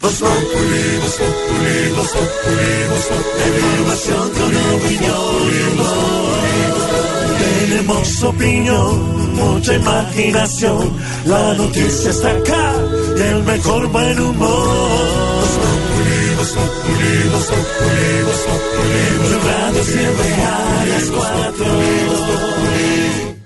Voz Populi, Voz Populi, Voz Populi, Voz Populi. Tenemos opinión, mucha imaginación. La noticia está acá y el mejor buen humor. Voz Populi, Voz Populi, Voz Populi, siempre a las cuatro. A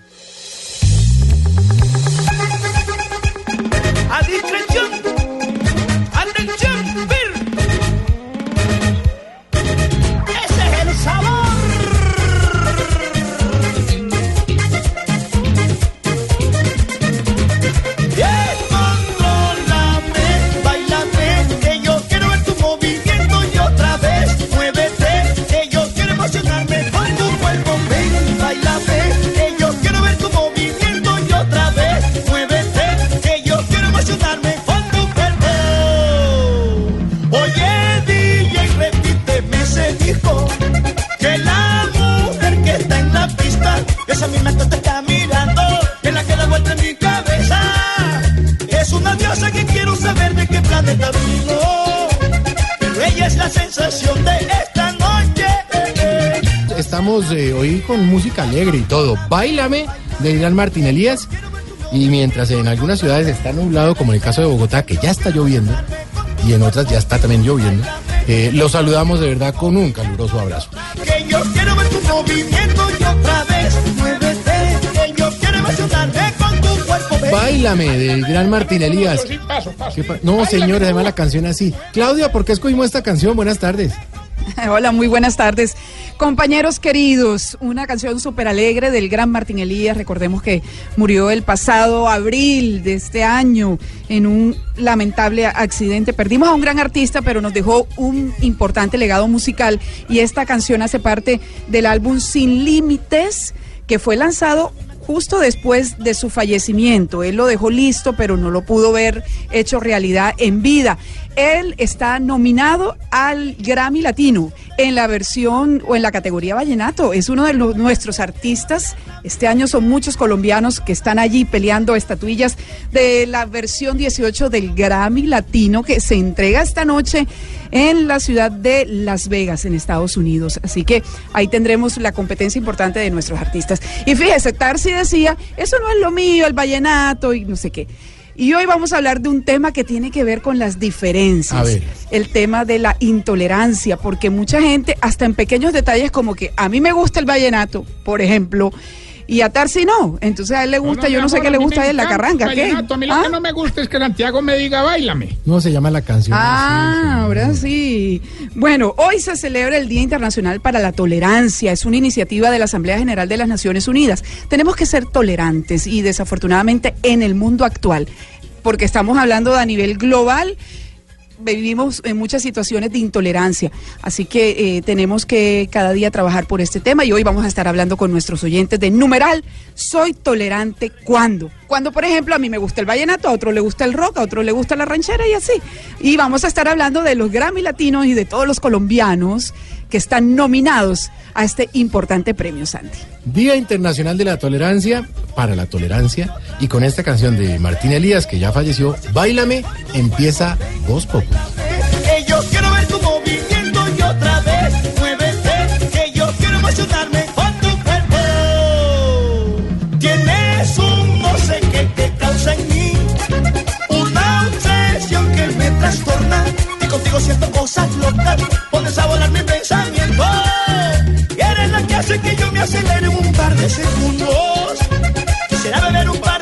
Eh, hoy con música alegre y todo. Bailame de Irán Martín Elías. Y mientras en algunas ciudades está nublado, como en el caso de Bogotá, que ya está lloviendo, y en otras ya está también lloviendo, eh, los saludamos de verdad con un caluroso abrazo. Que yo quiero ver tu movimiento y otra vez muévete. Que yo quiero emocionarme con tu cuerpo. Ven. Bailame del gran Martín Elías. ¿Qué pa- No, señores, además la canción así. Claudia, ¿por qué escogimos esta canción? Buenas tardes. Hola, muy buenas tardes. Compañeros queridos, una canción súper alegre del gran Martín Elías. Recordemos que murió el pasado abril de este año en un lamentable accidente. Perdimos a un gran artista, pero nos dejó un importante legado musical y esta canción hace parte del álbum Sin Límites que fue lanzado justo después de su fallecimiento. Él lo dejó listo, pero no lo pudo ver hecho realidad en vida. Él está nominado al Grammy Latino en la versión o en la categoría vallenato. Es uno de nuestros artistas. Este año son muchos colombianos que están allí peleando estatuillas de la versión 18 del Grammy Latino que se entrega esta noche en la ciudad de Las Vegas, en Estados Unidos. Así que ahí tendremos la competencia importante de nuestros artistas. Y fíjese, Tarsi decía, eso no es lo mío, el vallenato y no sé qué. Y hoy vamos a hablar de un tema que tiene que ver con las diferencias. A ver. El tema de la intolerancia, porque mucha gente, hasta en pequeños detalles como que a mí me gusta el vallenato, por ejemplo, y a Tarsi no. Entonces a él le gusta, yo no sé qué le gusta a él, la carranga, ¿qué? A mí lo ¿Ah? que no me gusta es que Santiago me diga, bailame. No se llama la canción. Ah, así, sí. ahora sí. Bueno, hoy se celebra el Día Internacional para la Tolerancia. Es una iniciativa de la Asamblea General de las Naciones Unidas. Tenemos que ser tolerantes y desafortunadamente en el mundo actual, porque estamos hablando a nivel global, vivimos en muchas situaciones de intolerancia. Así que eh, tenemos que cada día trabajar por este tema y hoy vamos a estar hablando con nuestros oyentes de numeral, soy tolerante cuando. Cuando, por ejemplo, a mí me gusta el vallenato, a otro le gusta el rock, a otro le gusta la ranchera y así. Y vamos a estar hablando de los Grammy Latinos y de todos los colombianos que están nominados a este importante premio, Santi. Día Internacional de la Tolerancia para la Tolerancia. Y con esta canción de Martín Elías, que ya falleció, Bailame, empieza Voz Populi. Que yo quiero ver tu movimiento y otra vez muévete. Que yo quiero emocionarme con tu cuerpo. Tienes un no sé qué que causa en mí una obsesión que me trastorna. Contigo siento cosas locas. Pones a volar mi pensamiento. Y eres la que hace que yo me acelere un par de segundos. Quisiera beber un par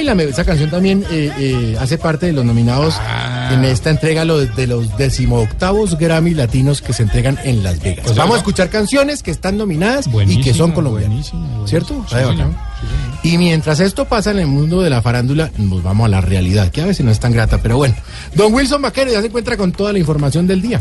Bailame, esa canción también eh, eh, hace parte de los nominados Ah. en esta entrega lo- de los decimoctavos Grammy Latinos que se entregan en Las Vegas. Pues Vamos a escuchar canciones que están nominadas y que son colombianas. buenísimo, buenísimo. ¿Cierto? Y mientras esto pasa en el mundo de la farándula, nos vamos a la realidad, que a veces no es tan grata, pero bueno. Don Wilson Vaquero ya se encuentra con toda la información del día.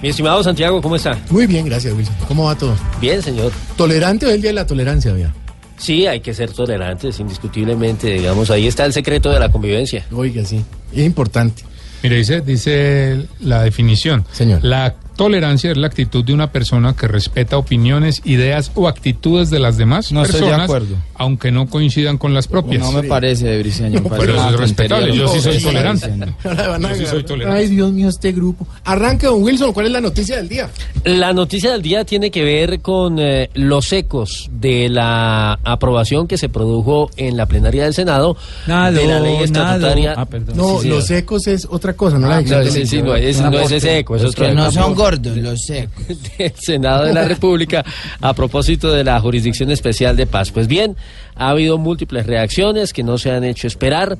Mi estimado Santiago, ¿cómo está? Muy bien, gracias Wilson. ¿Cómo va todo? Bien, señor. ¿Tolerante o el día de la tolerancia, vea? Sí, hay que ser tolerantes, indiscutiblemente, digamos, ahí está el secreto de la convivencia. Oiga, sí. Es importante. Mire, dice, dice la definición. Señor. La Tolerancia es la actitud de una persona que respeta opiniones, ideas o actitudes de las demás No estoy de personas, acuerdo. aunque no coincidan con las propias. No me parece, Briceño. pero eso es respetable, yo sí soy tolerante. Yo sí soy tolerante. Ay, Dios mío, este grupo. Arranque, don Wilson, ¿cuál es la noticia del día? La noticia del día tiene que ver con eh, los ecos de la aprobación que se produjo en la plenaria del Senado Nado, de la ley estatutaria. Ah, perdón. No, Sí, los ecos es otra cosa, no la No, sí, sí, no, es, no es ese eco, es que no son gordos, los secos. del Senado de la República a propósito de la Jurisdicción Especial de Paz. Pues bien, ha habido múltiples reacciones que no se han hecho esperar.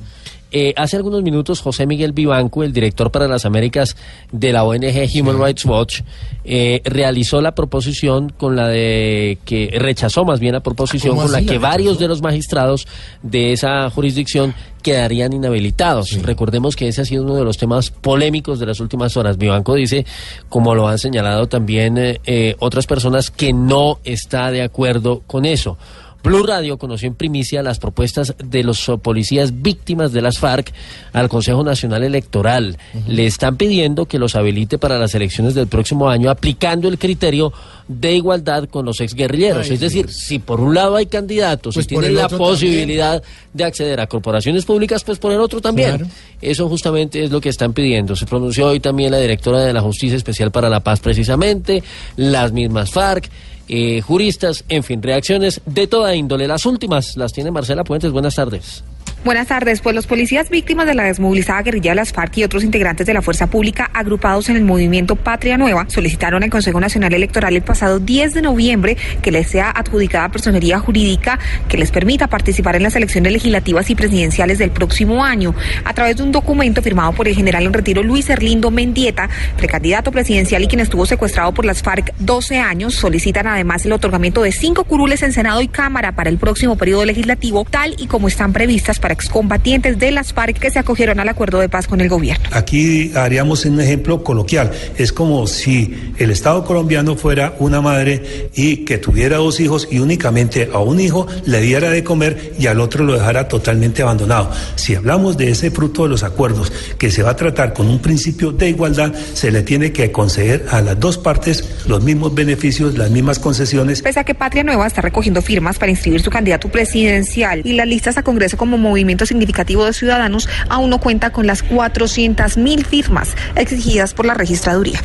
Eh, hace algunos minutos, José Miguel Vivanco, el director para las Américas de la ONG Human Rights Watch, eh, realizó la proposición con la de que rechazó más bien la proposición ¿Cómo con la que ¿La varios de los magistrados de esa jurisdicción quedarían inhabilitados. Recordemos que ese ha sido uno de los temas polémicos de las últimas horas. Vivanco dice, como lo han señalado también eh, eh, otras personas, que no está de acuerdo con eso. Blue Radio conoció en primicia las propuestas de los policías víctimas de las FARC al Consejo Nacional Electoral. Le están pidiendo que los habilite para las elecciones del próximo año aplicando el criterio de igualdad con los exguerrilleros. Ay, es decir, Dios. si por un lado hay candidatos Pues y tienen la posibilidad de acceder a corporaciones públicas, pues por el otro también. Claro. Eso justamente es lo que están pidiendo. Se pronunció hoy también la directora de la Justicia Especial para la Paz precisamente, las mismas FARC. Eh, juristas, en fin, reacciones de toda índole. Las últimas las tiene Marcela Puentes. Buenas tardes. Buenas tardes. Pues los policías víctimas de la desmovilizada guerrilla de las FARC y otros integrantes de la fuerza pública agrupados en el movimiento Patria Nueva solicitaron al Consejo Nacional Electoral el pasado 10 de noviembre que les sea adjudicada personería jurídica que les permita participar en las elecciones legislativas y presidenciales del próximo año. A través de un documento firmado por el general en retiro Luis Erlindo Mendieta, precandidato presidencial y quien estuvo secuestrado por las FARC 12 años, solicitan además el otorgamiento de cinco curules en Senado y Cámara para el próximo periodo legislativo, tal y como están previstas para excombatientes de las FARC que se acogieron al acuerdo de paz con el gobierno. Aquí haríamos un ejemplo coloquial. Es como si el Estado colombiano fuera una madre y que tuviera dos hijos y únicamente a un hijo le diera de comer y al otro lo dejara totalmente abandonado. Si hablamos de ese fruto de los acuerdos que se va a tratar con un principio de igualdad, se le tiene que conceder a las dos partes los mismos beneficios, las mismas concesiones. Pese a que Patria Nueva está recogiendo firmas para inscribir su candidato presidencial y las listas a Congreso como movimiento significativo de ciudadanos, aún no cuenta con las 400 mil firmas exigidas por la registraduría.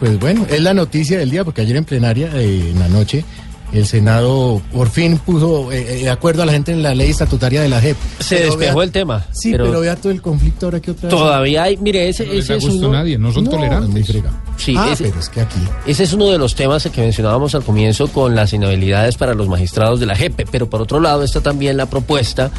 Pues bueno, es la noticia del día, porque ayer en plenaria, eh, en la noche, el Senado por fin puso eh, eh, de acuerdo a la gente en la ley estatutaria de la JEP. Se Pero despejó vea- el tema. Sí, pero, vea todo el conflicto ahora que otra vez. todavía hay, mire, ese, No es uno, nadie, no son No, es muy tolerantes. fregado. Sí, ah, ese- pero es que aquí. Ese es uno de los temas que mencionábamos al comienzo con las inhabilidades para los magistrados de la JEP, pero por otro lado está también la propuesta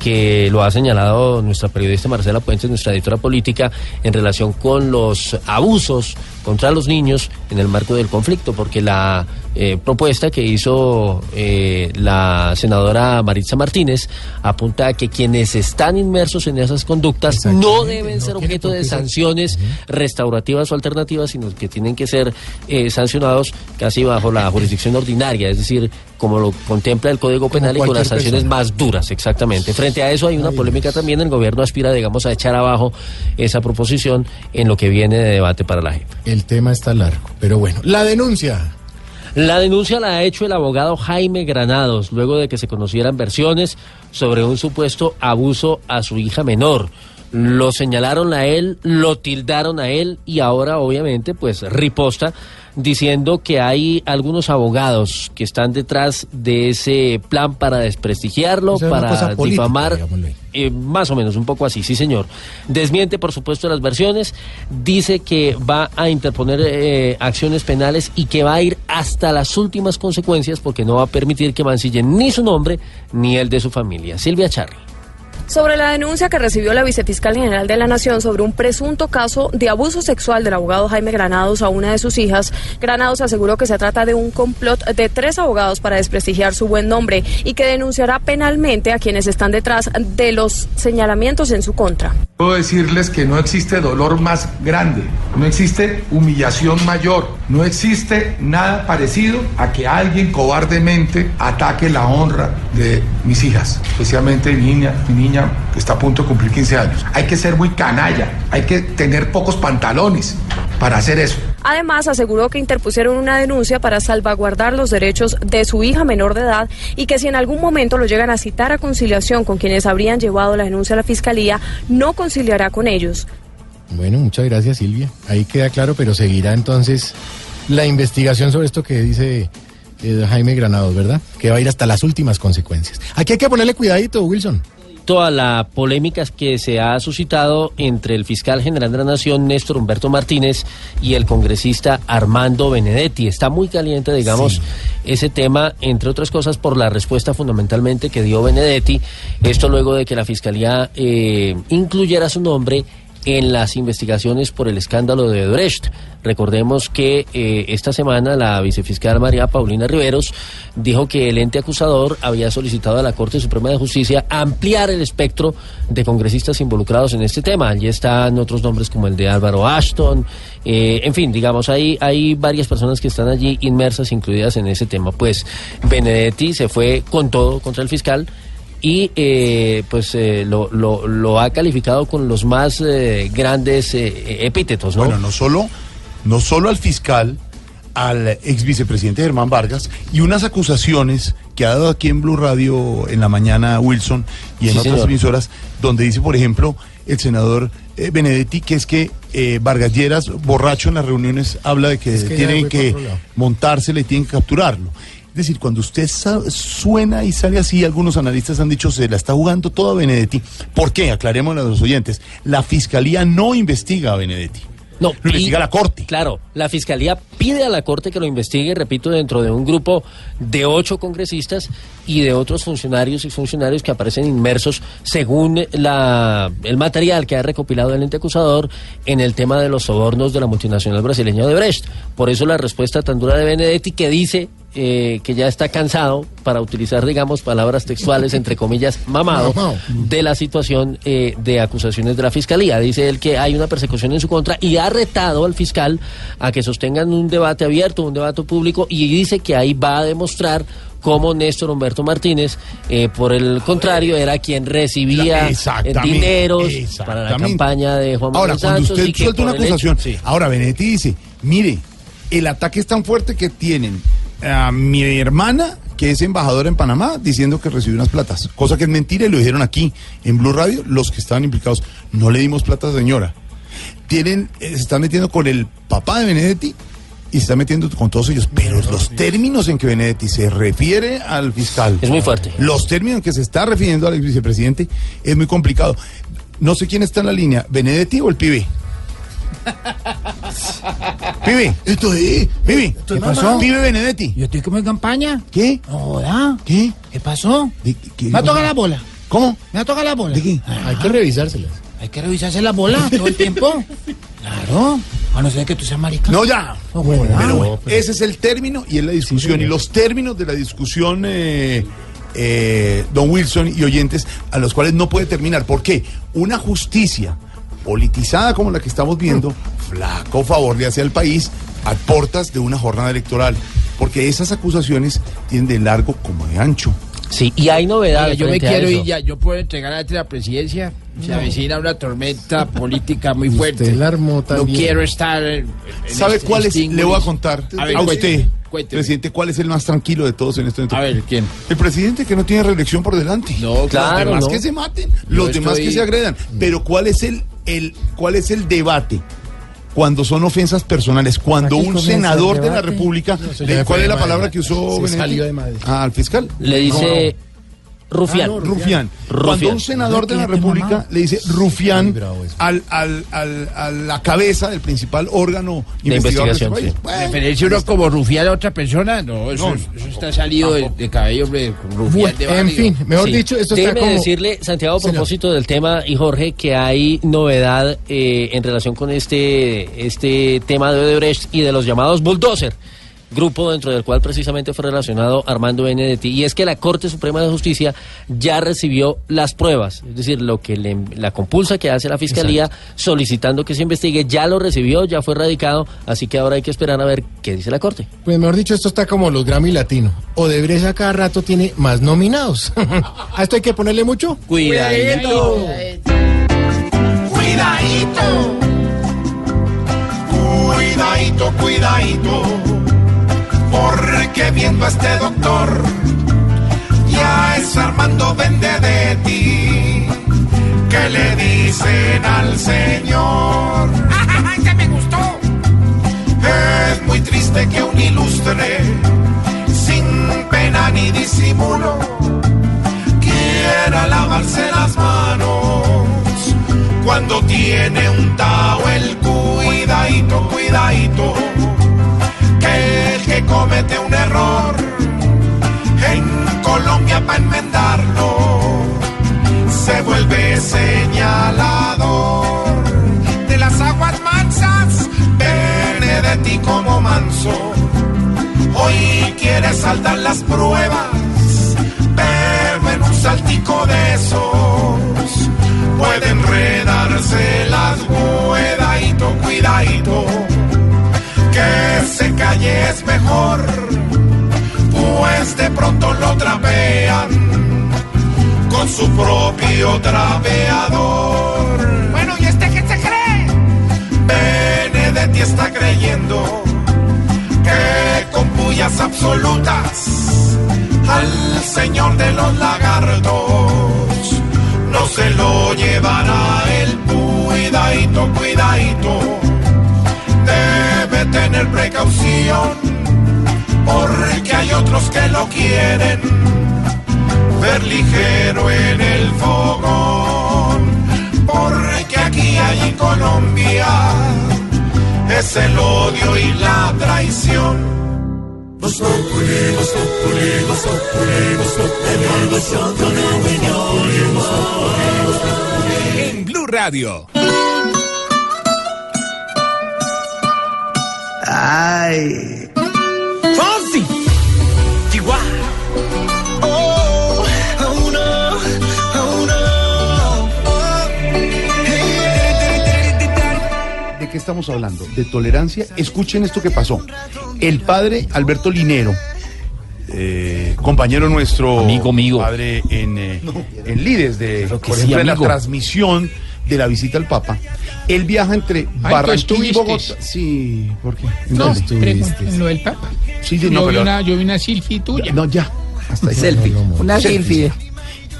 que lo ha señalado nuestra periodista Marcela Puentes, nuestra editora política, en relación con los abusos contra los niños en el marco del conflicto, porque la eh, propuesta que hizo eh, la senadora Maritza Martínez apunta a que quienes están inmersos en esas conductas no deben no ser objeto de sanciones restaurativas o alternativas, sino que tienen que ser eh, sancionados casi bajo la jurisdicción ordinaria, es decir, como lo contempla el Código Penal y con las sanciones persona. más duras, exactamente. Frente a eso hay una Ay, polémica Dios. también, el gobierno aspira, digamos, a echar abajo esa proposición en lo que viene de debate para la JEP. El tema está largo, pero bueno. La denuncia. La denuncia la ha hecho el abogado Jaime Granados, luego de que se conocieran versiones sobre un supuesto abuso a su hija menor. Lo señalaron a él, lo tildaron a él y ahora obviamente pues riposta diciendo que hay algunos abogados que están detrás de ese plan para desprestigiarlo, para política, difamar. Eh, más o menos, un poco así, sí señor. Desmiente, por supuesto, las versiones, dice que va a interponer eh, acciones penales y que va a ir hasta las últimas consecuencias porque no va a permitir que mancillen ni su nombre ni el de su familia. Silvia Charri. Sobre la denuncia que recibió la vicefiscal general de la Nación sobre un presunto caso de abuso sexual del abogado Jaime Granados a una de sus hijas, Granados aseguró que se trata de un complot de tres abogados para desprestigiar su buen nombre y que denunciará penalmente a quienes están detrás de los señalamientos en su contra. Puedo decirles que no existe dolor más grande, no existe humillación mayor, no existe nada parecido a que alguien cobardemente ataque la honra de mis hijas, especialmente mi niña, mi niña que está a punto de cumplir 15 años. Hay que ser muy canalla, hay que tener pocos pantalones para hacer eso. Además, aseguró que interpusieron una denuncia para salvaguardar los derechos de su hija menor de edad y que si en algún momento lo llegan a citar a conciliación con quienes habrían llevado la denuncia a la fiscalía, no conciliará con ellos. Bueno, muchas gracias Silvia. Ahí queda claro, pero seguirá entonces la investigación sobre esto que dice eh, Jaime Granados, ¿verdad? Que va a ir hasta las últimas consecuencias. Aquí hay que ponerle cuidadito, Wilson. Toda la polémica que se ha suscitado entre el fiscal general de la Nación, Néstor Humberto Martínez, y el congresista Armando Benedetti. Está muy caliente, digamos, ese tema, entre otras cosas, por la respuesta fundamentalmente que dio Benedetti. Esto luego de que la fiscalía eh, incluyera su nombre en las investigaciones por el escándalo de Odebrecht. Recordemos que eh, esta semana la vicefiscal María Paulina Riveros dijo que el ente acusador había solicitado a la Corte Suprema de Justicia ampliar el espectro de congresistas involucrados en este tema. Allí están otros nombres como el de Álvaro Ashton, eh, en fin, digamos, hay, hay varias personas que están allí inmersas, incluidas en ese tema. Pues Benedetti se fue con todo contra el fiscal y eh, pues eh, lo, lo, lo ha calificado con los más eh, grandes eh, epítetos, ¿no? Bueno, no solo, no solo al fiscal, al ex vicepresidente Germán Vargas y unas acusaciones que ha dado aquí en Blue Radio en la mañana Wilson y en Sí, otras señor. emisoras, donde dice, por ejemplo, el senador eh, Benedetti que es que eh, Vargas Lleras, borracho en las reuniones, habla de que, Es que ya tienen que controlado. montársela y tienen que capturarlo. Es decir, cuando usted suena y sale así, algunos analistas han dicho se la está jugando toda Benedetti. ¿Por qué? Aclaremos a los oyentes. La fiscalía no investiga a Benedetti. No, Lo investiga la Corte. Claro, la Fiscalía pide a la Corte que lo investigue, repito, dentro de un grupo de ocho congresistas y de otros funcionarios y funcionarios que aparecen inmersos según la, el material que ha recopilado el ente acusador en el tema de los sobornos de la multinacional brasileña de Brecht. Por eso la respuesta tan dura de Benedetti que dice eh, que ya está cansado, para utilizar, digamos, palabras textuales, entre comillas, mamado, de la situación eh, de acusaciones de la fiscalía. Dice él que hay una persecución en su contra y ha retado al fiscal a que sostengan un debate abierto, un debate público, y dice que ahí va a demostrar cómo Néstor Humberto Martínez, eh, por el contrario, era quien recibía eh, Exactamente, dineros para la campaña de Juan Manuel Ahora, cuando Santos usted y que suelta una hecho- acusación, sí. ahora Benedetti dice, mire, el ataque es tan fuerte que tienen a mi hermana, que es embajadora en Panamá, diciendo que recibió unas platas, cosa que es mentira y lo dijeron aquí en Blue Radio los que estaban implicados. No le dimos plata, señora. Tienen, eh, se están metiendo con el papá de Benedetti y se está metiendo con todos ellos, pero los términos en que Benedetti se refiere al fiscal Es muy fuerte. los términos en que se está refiriendo al vicepresidente es muy complicado. No sé quién está en la línea, Benedetti o el pibe. pibe, esto es, pibe, ¿Qué pasó? Pibe Benedetti. Yo estoy como en campaña. ¿Qué? No joda. ¿Qué? ¿Qué pasó? ¿De- qué- Me va a tocar la bola. ¿Cómo? Me va a tocar la bola. ¿De qué? Hay que revisárselas. Hay que revisarse la bola todo el tiempo. Claro. A no ser que tú seas marica. No, ya. No joda. Pero bueno, ese es el término y es la discusión. y los términos de la discusión, eh, eh, don Wilson y oyentes, a los cuales no puede terminar. ¿Por qué? Una justicia politizada como la que estamos viendo, flaco favor le hace al país a portas de una jornada electoral. Porque esas acusaciones tienen de largo como de ancho. Sí, y hay Oiga, novedades. yo me quiero ir ya. Yo puedo entregar a la presidencia. Se avecina una tormenta política muy fuerte. Usted la armó No quiero estar. en- en ¿Sabe este cuál es? Le voy a contar A ver, a usted, cuénteme, presidente, cuál es el más tranquilo de todos en este momento. A ver, ¿quién? El presidente que no tiene reelección por delante. No, Claro, los demás no. que se maten, los demás estoy- que se agredan. Pero ¿cuál es el, el cuál es el debate? Cuando son ofensas personales, cuando un senador de la. República, No, ¿cuál es la de palabra Madrid. que usó salió de Madrid. Ah, al fiscal. Le dice rufián. Ah, rufián. Cuando Rufián. un senador de la República le dice rufián al, al, al- a la cabeza del principal órgano De investigador este investigación, país. sí. Bueno, ¿Referirse uno como rufián a otra persona? No, eso, No, eso está salido de, de cabello, hombre. Rufián Bueno, de en fin, mejor Sí. dicho, esto está Déjeme como... decirle, Santiago, a Señor. propósito del tema, y Jorge, que hay novedad eh, en relación con este, este tema de Odebrecht y de los llamados bulldozer, grupo dentro del cual precisamente fue relacionado Armando Benedetti. Y es que la Corte Suprema de Justicia ya recibió las pruebas, es decir, lo que le- la compulsa que hace la Fiscalía solicitando que se investigue, ya lo recibió, ya fue radicado, así que ahora hay que esperar a ver qué dice la Corte. Pues mejor dicho, esto está como los Grammy Latino. Odebrecht a cada rato tiene más nominados. ¿A esto hay que ponerle mucho? Cuidadito. Cuidadito. cuidadito, cuidadito, porque viendo a este doctor, ya es Armando Benedetti, que le dicen al señor. ¡Ese me gustó! Es muy triste que un ilustre, sin pena ni disimulo, quiera lavarse las manos cuando tiene un tao el cuidadito, cuidadito, que que comete un error en Colombia para enmendarlo. Se vuelve señalador de las aguas mansas, Benedetti como manso, hoy quiere saltar las pruebas, pero en un saltico de esos puede enredarse las cuidadito, cuidadito, que se calle es mejor, pues de pronto lo trapean con su propio trapeador. Bueno, ¿y este qué se cree? Benedetti está creyendo que con pullas absolutas al señor de los lagartos no se lo llevará el cuidadito, cuidadito. Debe tener precaución, porque hay otros que lo quieren ver ligero en el fogón. Porque aquí hay en Colombia es el odio y la traición. Populi, Populi, Populi, Populi, Populi, Populi. En Blue Radio. Ay. Fonsi. Chihuahua. Oh, oh no, oh no. Oh. ¿De qué estamos hablando? ¿De tolerancia? Escuchen esto que pasó. El padre Alberto Linero, eh, compañero nuestro. Amigo mío. Padre en, eh, en Lides, de, por sí, ejemplo, en la amigo. transmisión de la visita al Papa. Él viaja entre Barranquilla y estuviste. Bogotá. Sí, ¿por qué? ¿En No, pregunta en lo del Papa. Sí, sí, yo, no, vi pero- una, yo vi una selfie tuya. No, ya. Hasta ahí. Selfie. Una Selfie. selfie.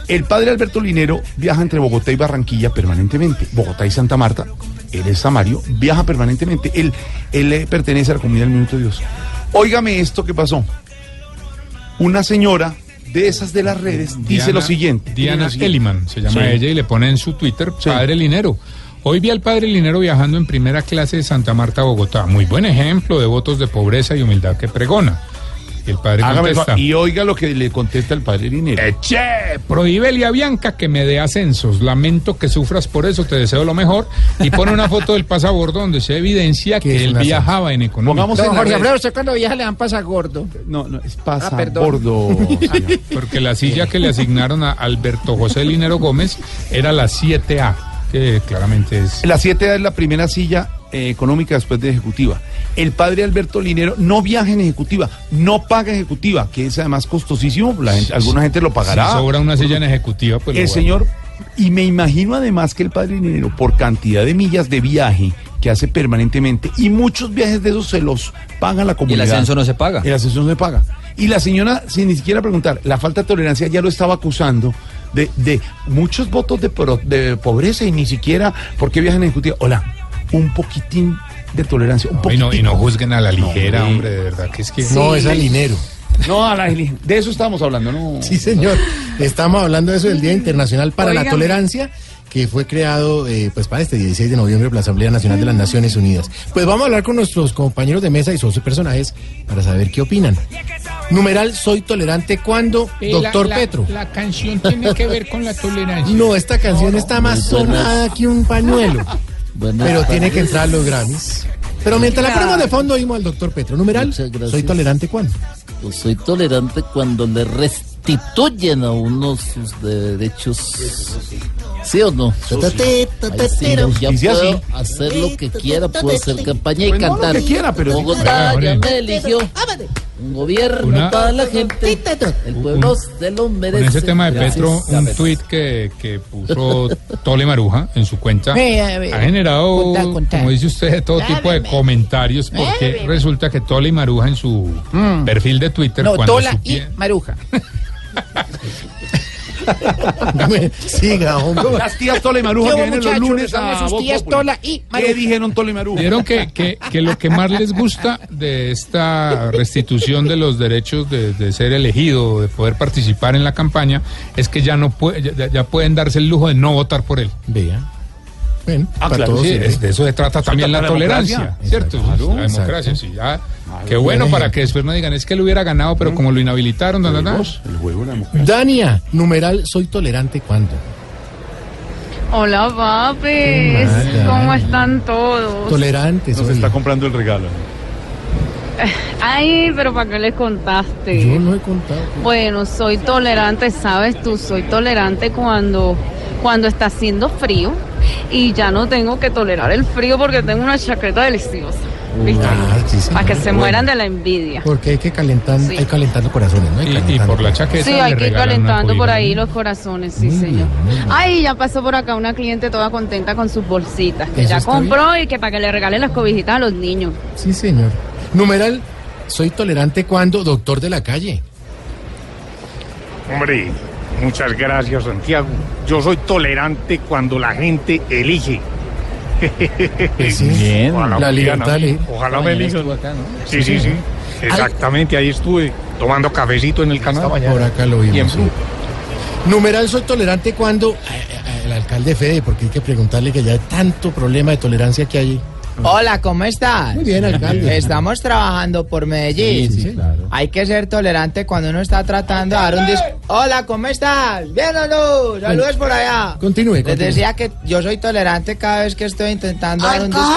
El padre Alberto Linero viaja entre Bogotá y Barranquilla permanentemente. Bogotá y Santa Marta. Él es Samario, viaja permanentemente. Él, él eh, pertenece a la comunidad del Minuto de Dios. Óigame esto que pasó. Una señora de esas de las redes dice lo siguiente. Diana. Elliman se llama Sí. ella y le pone en su Twitter Padre Linero. Hoy vi al Padre Linero viajando en primera clase de Santa Marta a Bogotá. Muy buen ejemplo de votos de pobreza y humildad que pregona. Y el padre contesta. y oiga lo que le contesta el padre Linero. Che, prohíbele a Bianca que me dé ascensos. Lamento que sufras por eso, te deseo lo mejor. Y pone una foto del pasabordo donde se evidencia ¿Qué es que él viajaba en economía. Pongamos en Don la Jorge Alfredo, ¿usted cuando viaja le dan pasagordo? No, no, es pasa Ah. Porque la silla que le asignaron a Alberto José Linero Gómez era la 7A, que claramente es... La 7A es la primera silla eh, económica después de ejecutiva. El padre Alberto Linero no viaja en ejecutiva, no paga ejecutiva, que es además costosísimo. La gente- alguna gente lo pagará. Si sobra una silla en ejecutiva, pues el señor, y me imagino además que el padre Linero, por cantidad de millas de viaje que hace permanentemente, y muchos viajes de esos se los paga la comunidad. ascenso no se paga. El ascenso no se paga. Y la señora, sin ni siquiera preguntar, la falta de tolerancia ya lo estaba acusando de, de muchos votos de, pro- de pobreza y ni siquiera, ¿por qué viajan en ejecutiva? Hola, un poquitín de tolerancia, un No, y, no, y no juzguen a la ligera, hombre. hombre, de verdad que es que... No, es alinero. No, a la, de eso estábamos hablando, ¿no? Sí, señor. Estamos hablando de eso del Día Internacional para la. Tolerancia, que fue creado eh, pues para este 16 de noviembre por la Asamblea Nacional de las Naciones Unidas. Pues vamos a hablar con nuestros compañeros de mesa y sus personajes para saber qué opinan. Numeral, soy tolerante cuando, Eh, doctor la- la- Petro. La canción tiene que ver con la tolerancia. No, esta canción está más sonada que un pañuelo. Buenas pero tiene que entrar a los Grammys. Pero mientras la ponemos de fondo, oímos al doctor Petro. Numeral, soy tolerante cuando. Pues soy tolerante cuando le restituyen a uno sus derechos. ¿Sí o no? Ahí sí, ya puedo así. hacer lo que quiera, puedo hacer campaña y Pues no lo cantar. que quiera, pero sí. Bogotá Oiga, ya me eligió. un gobierno Una- para la gente. El pueblo se lo merece. Con ese tema de Petro, un tuit que, que puso Tole Maruja en su cuenta Ve, ve, ha generado, contá, contá. como dice usted, todo tipo de me- comentarios porque Ve, ve. resulta que Tole Maruja en su perfil de Twitter No, cuando Tola supie- y Maruja. Siga, hombre. Las tías Tola y Maruja ¿Qué que hubo, vienen los lunes a Voz tías. Tola y Maruja. ¿Qué dijeron Tola y Maruja? Vieron que, que, que lo que más les gusta de esta restitución de los derechos de, de ser elegido, de poder participar en la campaña, es que ya no puede, ya, ya pueden darse el lujo de no votar por él. Vea. Ven, Ah, para claro, todos sí, sirve. es- de eso se trata también la, la tolerancia, democracia. ¿cierto? Exacto. la democracia, Exacto. sí. ya. Qué bueno para que después no digan, es que él hubiera ganado, pero como lo inhabilitaron, da, da, da. El juego de la democracia. Dania, numeral, soy tolerante cuando. Hola, papis. Nada. ¿Cómo están todos? Tolerante, Nos está comprando el regalo. Ay, pero ¿para qué les contaste? Yo no he contado. Bueno, soy tolerante, sabes tú, soy tolerante cuando, cuando está haciendo frío y ya no tengo que tolerar el frío porque tengo una chaqueta deliciosa. ¿Viste? Ah, sí, sí. Para que se Bueno. mueran de la envidia. Porque hay que calentar, Sí. hay calentando corazones, ¿no? Hay Y, por la chaqueta. Sí, hay que ir calentando por ahí los corazones, sí, Muy señor. bien, muy bien. Ay, ya pasó por acá una cliente toda contenta con sus bolsitas, que ya compró y que para que le regalen las cobijitas a los niños. Sí, señor. Numeral, soy tolerante cuando, doctor de la calle. Hombre, muchas gracias Santiago. Yo soy tolerante cuando la gente elige. Pues sí. Bien. Ojalá La libertad Ojalá me elijan. acá, ¿no? Sí, sí, sí. Exactamente, ahí estuve tomando cafecito en el canal. Por acá lo vimos. sí. Numeral, soy tolerante cuando eh, eh, el alcalde Fede, porque hay que preguntarle que ya hay tanto problema de tolerancia que hay. Hola, ¿cómo estás? Muy bien, alcalde. Estamos trabajando por Medellín. Sí, sí, claro. Hay que ser tolerante cuando uno está tratando de dar un disco. Hola, ¿cómo estás? Bien o no? Saludos por allá. Continúe, Les continúe. decía que yo soy tolerante cada vez que estoy intentando dar un disco.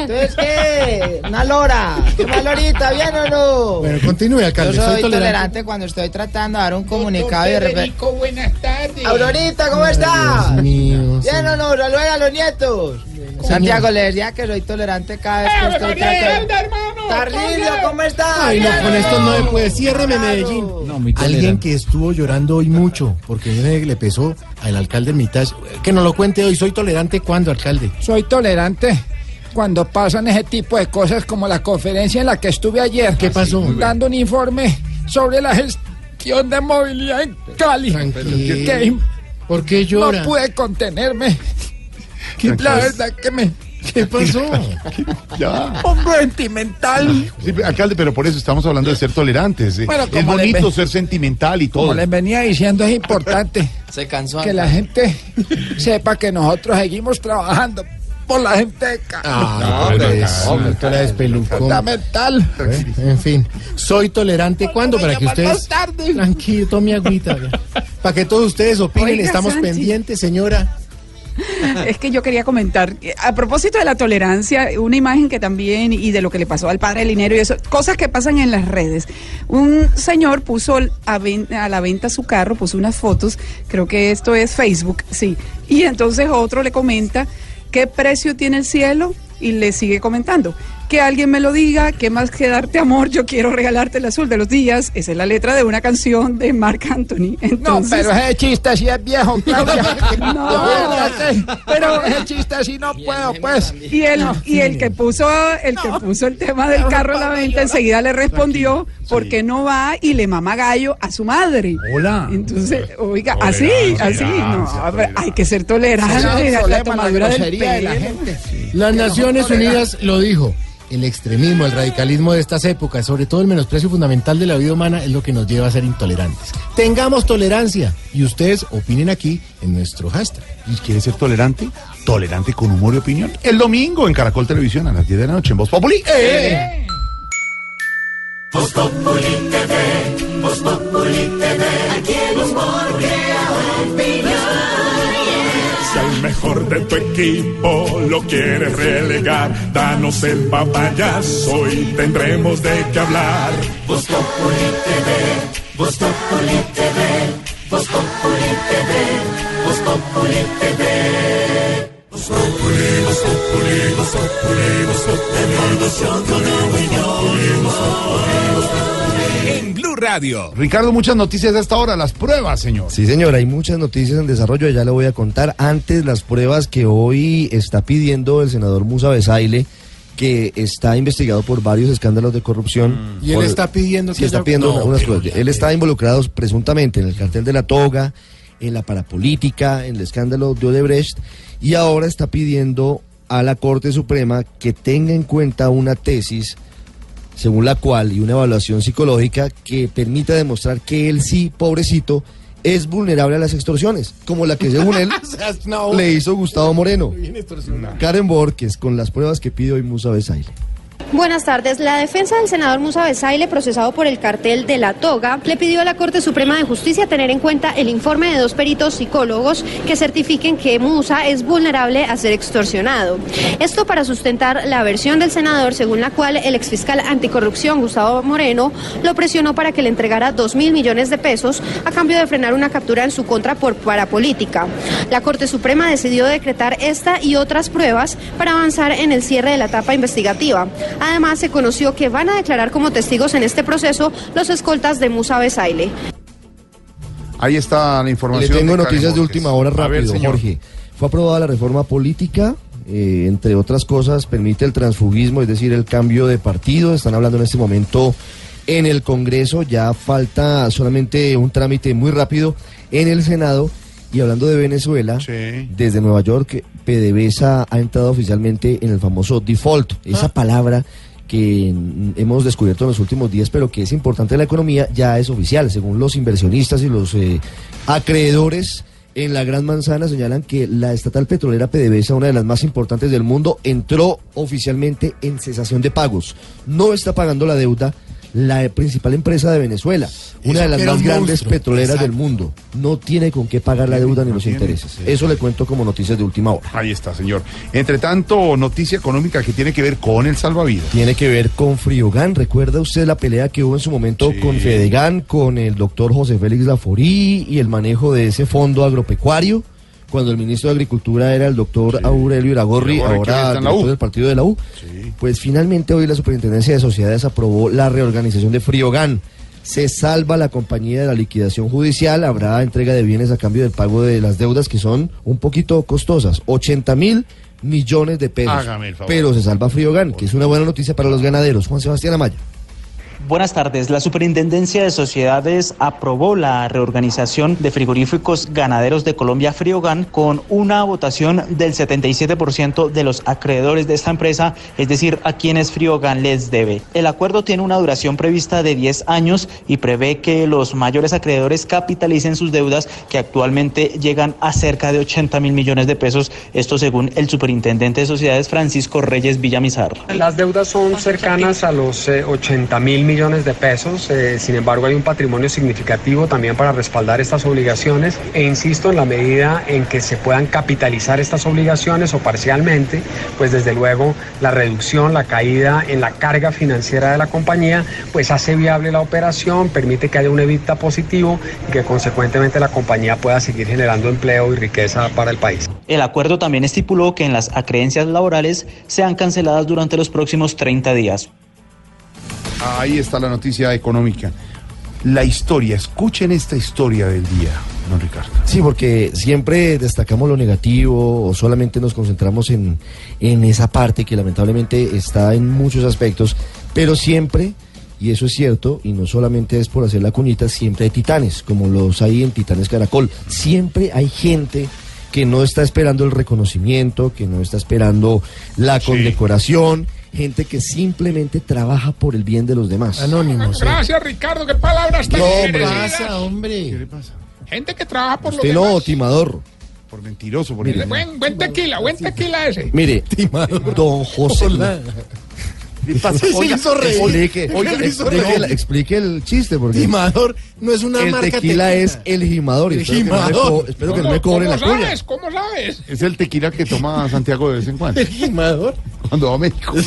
¿Entonces qué? Una lora. Una lorita, ¿bien o no? Bueno, continúe, Yo alcalde. soy, soy tolerante. tolerante. cuando estoy tratando de dar un comunicado y de repente. buenas tardes. Aurorita, ¿cómo estás? Dios mío. ¿Bien o no? Saluden a los nietos. Santiago, le decía que soy tolerante cada vez que estoy tratando. Tarlilio, ¿cómo estás? Ay, no, con esto no se puede. Ciérreme Medellín. No, muy Alguien que estuvo llorando hoy mucho porque le pesó al alcalde Mitas. Que nos lo cuente hoy. Soy tolerante cuando, alcalde. Soy tolerante cuando pasan ese tipo de cosas como la conferencia en la que estuve ayer. ¿Qué pasó? Dando un informe sobre la gestión de movilidad en Cali. Tranquilo. Que ¿Por qué llora? no pude contenerme. ¿Qué La verdad que me... ¿Qué pasó? Ya. Pongo sentimental. Sí, alcalde, pero por eso estamos hablando de ser tolerantes. eh. Bueno, es bonito ve- ser sentimental y todo. Como les venía diciendo, es importante Se cansó. que la gente sepa que nosotros seguimos trabajando por la gente de Cali. Ah, pero hombre, hombre. Fundamental. ¿Eh? En fin, soy tolerante cuando para que ustedes más tarde. tranquilo, tome agüita. Para que todos ustedes opinen, Oiga, estamos Santi. pendientes, señora. Es que yo quería comentar, a propósito de la tolerancia, una imagen que también, y de lo que le pasó al padre Linero y eso, cosas que pasan en las redes. Un señor puso a, a la venta su carro, puso unas fotos, creo que esto es Facebook, sí. Y entonces otro le comenta, ¿qué precio tiene el cielo? Y le sigue comentando, que alguien me lo diga, ¿qué más que darte amor? Yo quiero regalarte el azul de los días. Esa es la letra de una canción de Marc Anthony. No, Entonces, pero ese chiste sí es viejo, Claudia. No. Que- pero ese chiste sí no puedo, pues. Y el, y el que puso el que puso el tema del carro a la venta enseguida le respondió ¿por qué no va y le mama gallo a su madre? Hola. Entonces, oiga, así, así, no, a hay que ser tolerante, problema, la tomadura del grosería de la pelo. Las Naciones. Unidas lo dijo. El extremismo, el radicalismo de estas épocas, sobre todo el menosprecio fundamental de la vida humana, es lo que nos lleva a ser intolerantes. Tengamos tolerancia y ustedes opinen aquí en nuestro hashtag. ¿Y quiere ser tolerante? Tolerante con humor y opinión. El domingo en Caracol Televisión a las 10 de la noche en Voz Populi. ¡Eh! Voz Populi TV, Voz Populi TV, aquí el humor crea de tu equipo lo quieres relegar, danos el papayazo y tendremos de qué hablar. Voz Populi TV, Voz Populi TV, Voz Populi TV, Voz Populi TV. En Blue Radio. Ricardo, muchas noticias de esta hora. Las pruebas, señor. Sí, señor, hay muchas noticias en desarrollo, ya le voy a contar. Antes, las pruebas que hoy está pidiendo el senador Musa Besaile, que está investigado por varios escándalos de corrupción. Y él Por- está pidiendo Sí, que está haya- pidiendo No, unas. Él está involucrado presuntamente en el cartel de la toga, en la parapolítica, en el escándalo de Odebrecht, y ahora está pidiendo a la Corte Suprema que tenga en cuenta una tesis según la cual y una evaluación psicológica que permita demostrar que él sí, pobrecito, es vulnerable a las extorsiones, como la que según él le hizo Gustavo Moreno. Karen Borges, con las pruebas que pide hoy Musa Besaile. Buenas tardes. La defensa del senador Musa Besaile, procesado por el cartel de la toga, le pidió a la Corte Suprema de Justicia tener en cuenta el informe de dos peritos psicólogos que certifiquen que Musa es vulnerable a ser extorsionado. Esto para sustentar la versión del senador según la cual el exfiscal anticorrupción Gustavo Moreno lo presionó para que le entregara dos mil millones de pesos a cambio de frenar una captura en su contra por parapolítica. La Corte Suprema decidió decretar esta y otras pruebas para avanzar en el cierre de la etapa investigativa. Además, se conoció que van a declarar como testigos en este proceso los escoltas de Musa Besaile. Ahí está la Le información. tengo de Karen noticias de última hora ver, rápido, señor. Jorge. Fue aprobada la reforma política, eh, entre otras cosas, permite el transfugismo, es decir, el cambio de partido. Están hablando en este momento en el Congreso, ya falta solamente un trámite muy rápido en el Senado. Y hablando de Venezuela, desde Nueva York, PDVSA ha entrado oficialmente en el famoso default, esa palabra que hemos descubierto en los últimos días, pero que es importante en la economía, ya es oficial. Según los inversionistas y los eh, acreedores en la Gran Manzana, señalan que la estatal petrolera PDVSA, una de las más importantes del mundo, entró oficialmente en cesación de pagos. No está pagando la deuda la principal empresa de Venezuela, una de las más grandes petroleras Exacto. del mundo. No tiene con qué pagar la deuda ni no los tiene, intereses. sí. Eso le cuento como noticias de última hora. Ahí está, señor. Entre tanto, noticia económica que tiene que ver con el salvavidas. Tiene que ver con Friogan. ¿Recuerda usted la pelea que hubo en su momento con Fedegan, con el doctor José Félix Laforí y el manejo de ese fondo agropecuario? Cuando el ministro de Agricultura era el doctor Aurelio Iragorri, ahora director del partido de la U. Pues finalmente hoy la Superintendencia de Sociedades aprobó la reorganización de Friogan. Se salva la compañía de la liquidación judicial, habrá entrega de bienes a cambio del pago de las deudas que son un poquito costosas, 80 mil millones de pesos. Hágame el favor. Pero se salva Friogan, que es una buena noticia para los ganaderos. Juan Sebastián Amaya. Buenas tardes. La Superintendencia de Sociedades aprobó la reorganización de frigoríficos ganaderos de Colombia Friogan con una votación del 77% de los acreedores de esta empresa, es decir, a quienes Friogan les debe. El acuerdo tiene una duración prevista de 10 años y prevé que los mayores acreedores capitalicen sus deudas que actualmente llegan a cerca de 80 mil millones de pesos, esto según el superintendente de Sociedades Francisco Reyes Villamizar. Las deudas son cercanas a los eh, 80 mil millones de pesos, eh, sin embargo hay un patrimonio significativo también para respaldar estas obligaciones e insisto en la medida en que se puedan capitalizar estas obligaciones o parcialmente, pues desde luego la reducción, la caída en la carga financiera de la compañía, pues hace viable la operación, permite que haya un evita positivo y que consecuentemente la compañía pueda seguir generando empleo y riqueza para el país. El acuerdo también estipuló que en las acreencias laborales sean canceladas durante los próximos 30 días. Ahí está la noticia económica. La historia, escuchen esta historia del día, don Ricardo. Sí, porque siempre destacamos lo negativo o solamente nos concentramos en, en esa parte que lamentablemente está en muchos aspectos, pero siempre, y eso es cierto, y no solamente es por hacer la cuñita, siempre hay titanes, como los hay en Titanes Caracol. Siempre hay gente que no está esperando el reconocimiento, que no está esperando la condecoración, gente que simplemente trabaja por el bien de los demás. Anónimos. Gracias, Ricardo. ¿Qué palabras tan No, hombre. pasa, hombre? ¿Qué le pasa? Gente que trabaja por Usted los no, demás. timador. Por mentiroso, por Mire, Buen, buen tequila, buen tequila ese. Mire, don José. Hola. Explique, el- chiste, porque Timador no es una el marca tequila tequila. es el gimador. y El espero que no me co- no ¿Cómo, me cobren la cuña. sabes? ¿Cómo sabes? Es el tequila que toma Santiago de vez en cuando. El gimador. Cuando va a México.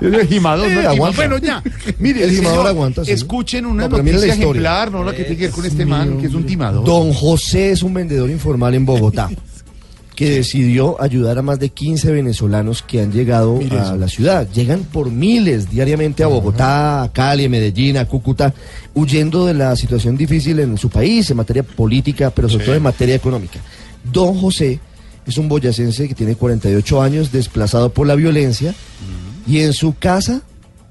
El gimador, no aguanta. Bueno, ya. Mire, El gimador señor, aguanta, sí. Escuchen una No, noticia ejemplar, no la que tiene que ver con este man, que es un timador. Don José es un vendedor informal en Bogotá. Que decidió ayudar a más de 15 venezolanos que han llegado Mire a eso. la ciudad. Llegan por miles diariamente a Bogotá, a Cali, a Medellín, a Cúcuta, huyendo de la situación difícil en su país, en materia política, pero sobre todo en materia económica. Don José es un boyacense que tiene 48 años, desplazado por la violencia, y en su casa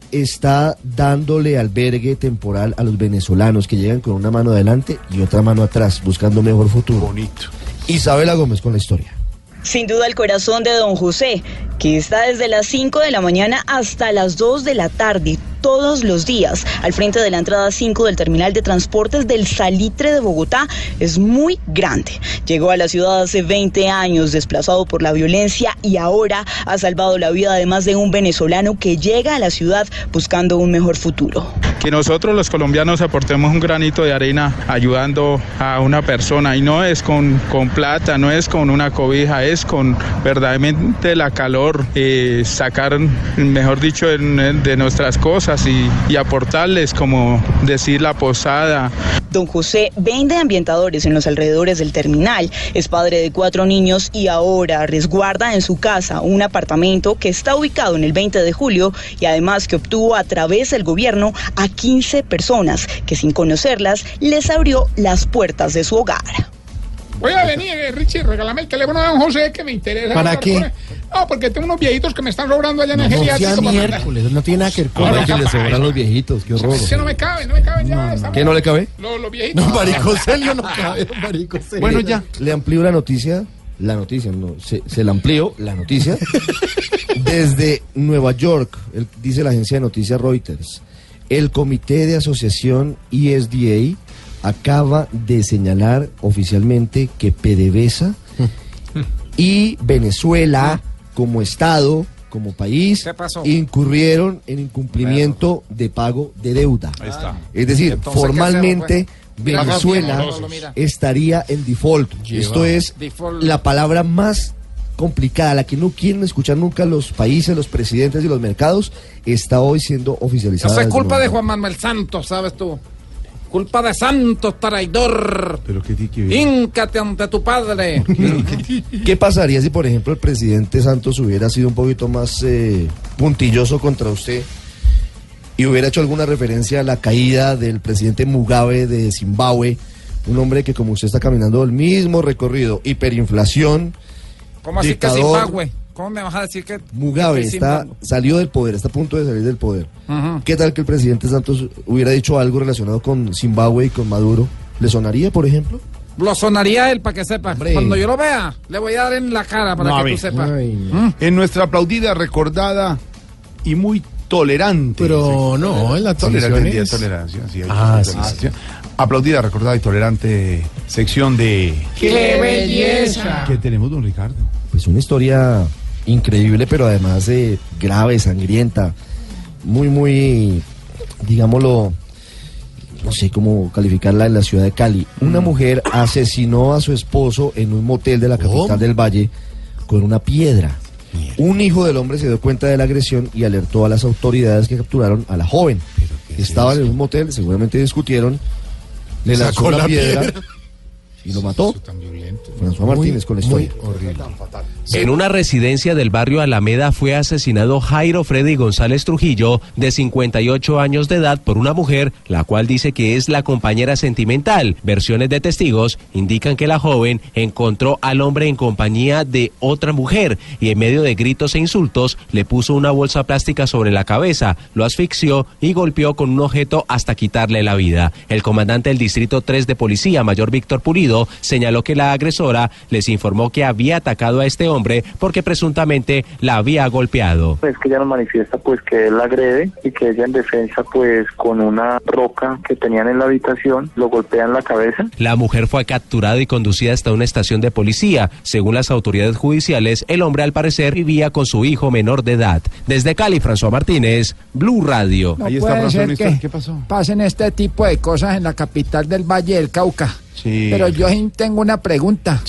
está dándole albergue temporal a los venezolanos que llegan con una mano adelante y otra mano atrás, buscando mejor futuro. Bonito. Isabela Gómez con la historia. Sin duda el corazón de don José, que está desde las 5 de la mañana hasta las 2 de la tarde, todos los días, al frente de la entrada 5 del terminal de transportes del Salitre de Bogotá, es muy grande. Llegó a la ciudad hace 20 años, desplazado por la violencia y ahora ha salvado la vida de más de un venezolano que llega a la ciudad buscando un mejor futuro. que nosotros los colombianos aportemos un granito de arena ayudando a una persona y no es con, con plata, no es con una cobija, con verdaderamente la calor, eh, sacar, mejor dicho, de nuestras cosas y, y aportarles, como decir, la posada. Don José vende ambientadores en los alrededores del terminal, es padre de cuatro niños y ahora resguarda en su casa un apartamento que está ubicado en el 20 de julio y además que obtuvo a través del gobierno a 15 personas que sin conocerlas les abrió las puertas de su hogar. Voy a venir, eh, Richie, regálame el teléfono de don José que me interesa. ¿Para qué? con. No, porque tengo unos viejitos que me están sobrando allá en el No geriátrico. mandar. miércoles, no tiene nada que ver con ¿Cómo eso. que le sobran los viejitos? Qué horror. Que no me caben, no me caben ya. ¿Qué no le cabe? Los, los viejitos. No, Marico Celio no cabe, Marico Celio. Bueno, ya. Le amplío la noticia. La noticia, no, se, se la amplío, la noticia. Desde Nueva York, el- dice la agencia de noticias Reuters, el comité de asociación ESDA acaba de señalar oficialmente que PDVSA y Venezuela como Estado, como país, incurrieron en incumplimiento de pago de deuda. Ahí está. Es decir, Entonces, ¿qué formalmente pues? Venezuela estaría en default. Lleva. Esto es Default. la palabra más complicada, la que no quieren escuchar nunca los países, los presidentes y los mercados, está hoy siendo oficializada. Eso es culpa de. Juan Manuel Santos, ¿sabes tú? Culpa de Santos, traidor. Pero qué tiene que ver. Híncate ante tu padre. ¿Qué pasaría si, por ejemplo, el presidente Santos hubiera sido un poquito más eh, puntilloso contra usted y hubiera hecho alguna referencia a la caída del presidente Mugabe de Zimbabue, un hombre que como usted está caminando el mismo recorrido, hiperinflación, ¿Cómo así que Dictador. Zimbabue? ¿Cómo me vas a decir que Mugabe que está salió del poder, está a punto de salir del poder. ¿Qué tal que el presidente Santos hubiera dicho algo relacionado con Zimbabue y con Maduro? ¿Le sonaría, por ejemplo? Lo sonaría él para que sepa. Hombre. Cuando yo lo vea, le voy a dar en la cara para No, que tú sepas. En nuestra aplaudida, recordada y muy tolerante. Pero no, en la día de es- tolerancia. sí, hay Ah, sí, tolerancia. Aplaudida, recordada y tolerante sección de... ¡Qué belleza! ¿Qué tenemos, don Ricardo? Pues una historia increíble, pero además eh, grave, sangrienta, muy, muy, digámoslo, no sé cómo calificarla en la ciudad de Cali. Una mujer asesinó a su esposo en un motel de la capital del Valle con una piedra. Un hijo del hombre se dio cuenta de la agresión y alertó a las autoridades que capturaron a la joven. Estaban en un motel, seguramente discutieron, le lanzó la, la piedra, piedra. y lo mató. François Martínez con la historia. En una residencia del barrio Alameda fue asesinado Jairo Freddy González Trujillo, de 58 años de edad, por una mujer, la cual dice que es la compañera sentimental. Versiones de testigos indican que la joven encontró al hombre en compañía de otra mujer y en medio de gritos e insultos le puso una bolsa plástica sobre la cabeza, lo asfixió y golpeó con un objeto hasta quitarle la vida. El comandante del Distrito 3 de Policía, Mayor Víctor Pulido, señaló que la agresora les informó que había atacado a este hombre porque presuntamente la había golpeado. Es que ella nos manifiesta pues que él la agrede y que ella en defensa pues con una roca que tenían en la habitación lo golpea en la cabeza. La mujer fue capturada y conducida hasta una estación de policía. Según las autoridades judiciales, el hombre al parecer vivía con su hijo menor de edad. Desde Cali, François Martínez, Blue Radio. No puede ser que pasen este tipo de cosas en la capital del Valle del Cauca. Sí. Pero yo tengo una pregunta.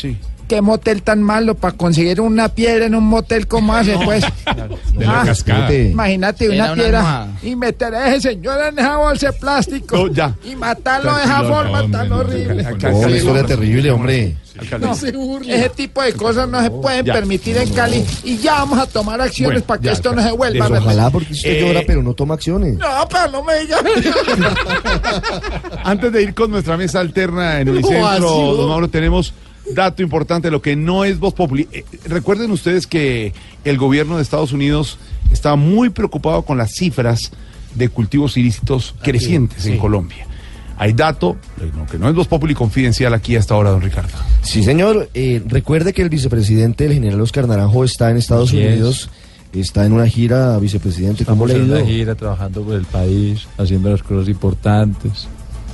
Qué motel tan malo para conseguir una piedra en un motel como hace, pues. De la Ah, cascada. Imagínate una una piedra y meter a ese señor en esa bolsa de plástico No, ya. y matarlo de esa forma hombre, tan no, horrible. Oh, una historia terrible, hombre. No, ese tipo de cosas no se pueden Ya. permitir en Cali y ya vamos a tomar acciones Bueno, para que ya, esto no se vuelva. Eso. Ojalá porque usted Eh, llora pero no toma acciones. No, pero no me digas. Antes de ir con nuestra mesa alterna en No, así no. don Mauro, tenemos dato importante, lo que no es Voz Populi. Eh, recuerden ustedes que el gobierno de Estados Unidos está muy preocupado con las cifras de cultivos ilícitos crecientes en. Colombia. Hay dato, eh, lo que no es Voz Populi confidencial aquí hasta ahora, don Ricardo. Sí, señor. Eh, recuerde que el vicepresidente, el general Oscar Naranjo, está en Estados Así es. Unidos. Está en una gira, vicepresidente. ¿Cómo Estamos le ha en ido? una gira trabajando por el país, haciendo las cosas importantes.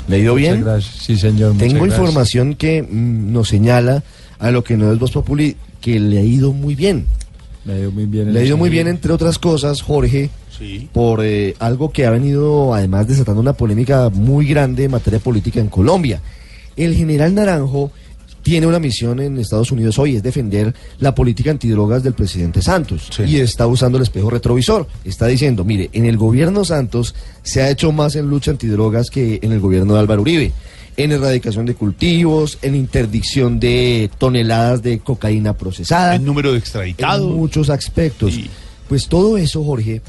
¿Le ha ido Muchas bien? gracias. Sí, señor. Tengo gracias. información que mm, nos señala a lo que no es Voz Populi que le ha ido muy bien. Me ha ido muy bien. en Le ha ido muy bien, entre otras cosas, Jorge, Sí. por eh, algo que ha venido además desatando una polémica muy grande en materia política en Colombia. El general Naranjo tiene una misión en Estados Unidos hoy, es defender la política antidrogas del presidente Santos. Y está usando el espejo retrovisor. Está diciendo, mire, en el gobierno Santos se ha hecho más en lucha antidrogas que en el gobierno de Álvaro Uribe. En erradicación de cultivos, en interdicción de toneladas de cocaína procesada. El número de extraditados. En muchos aspectos. Pues todo eso, Jorge,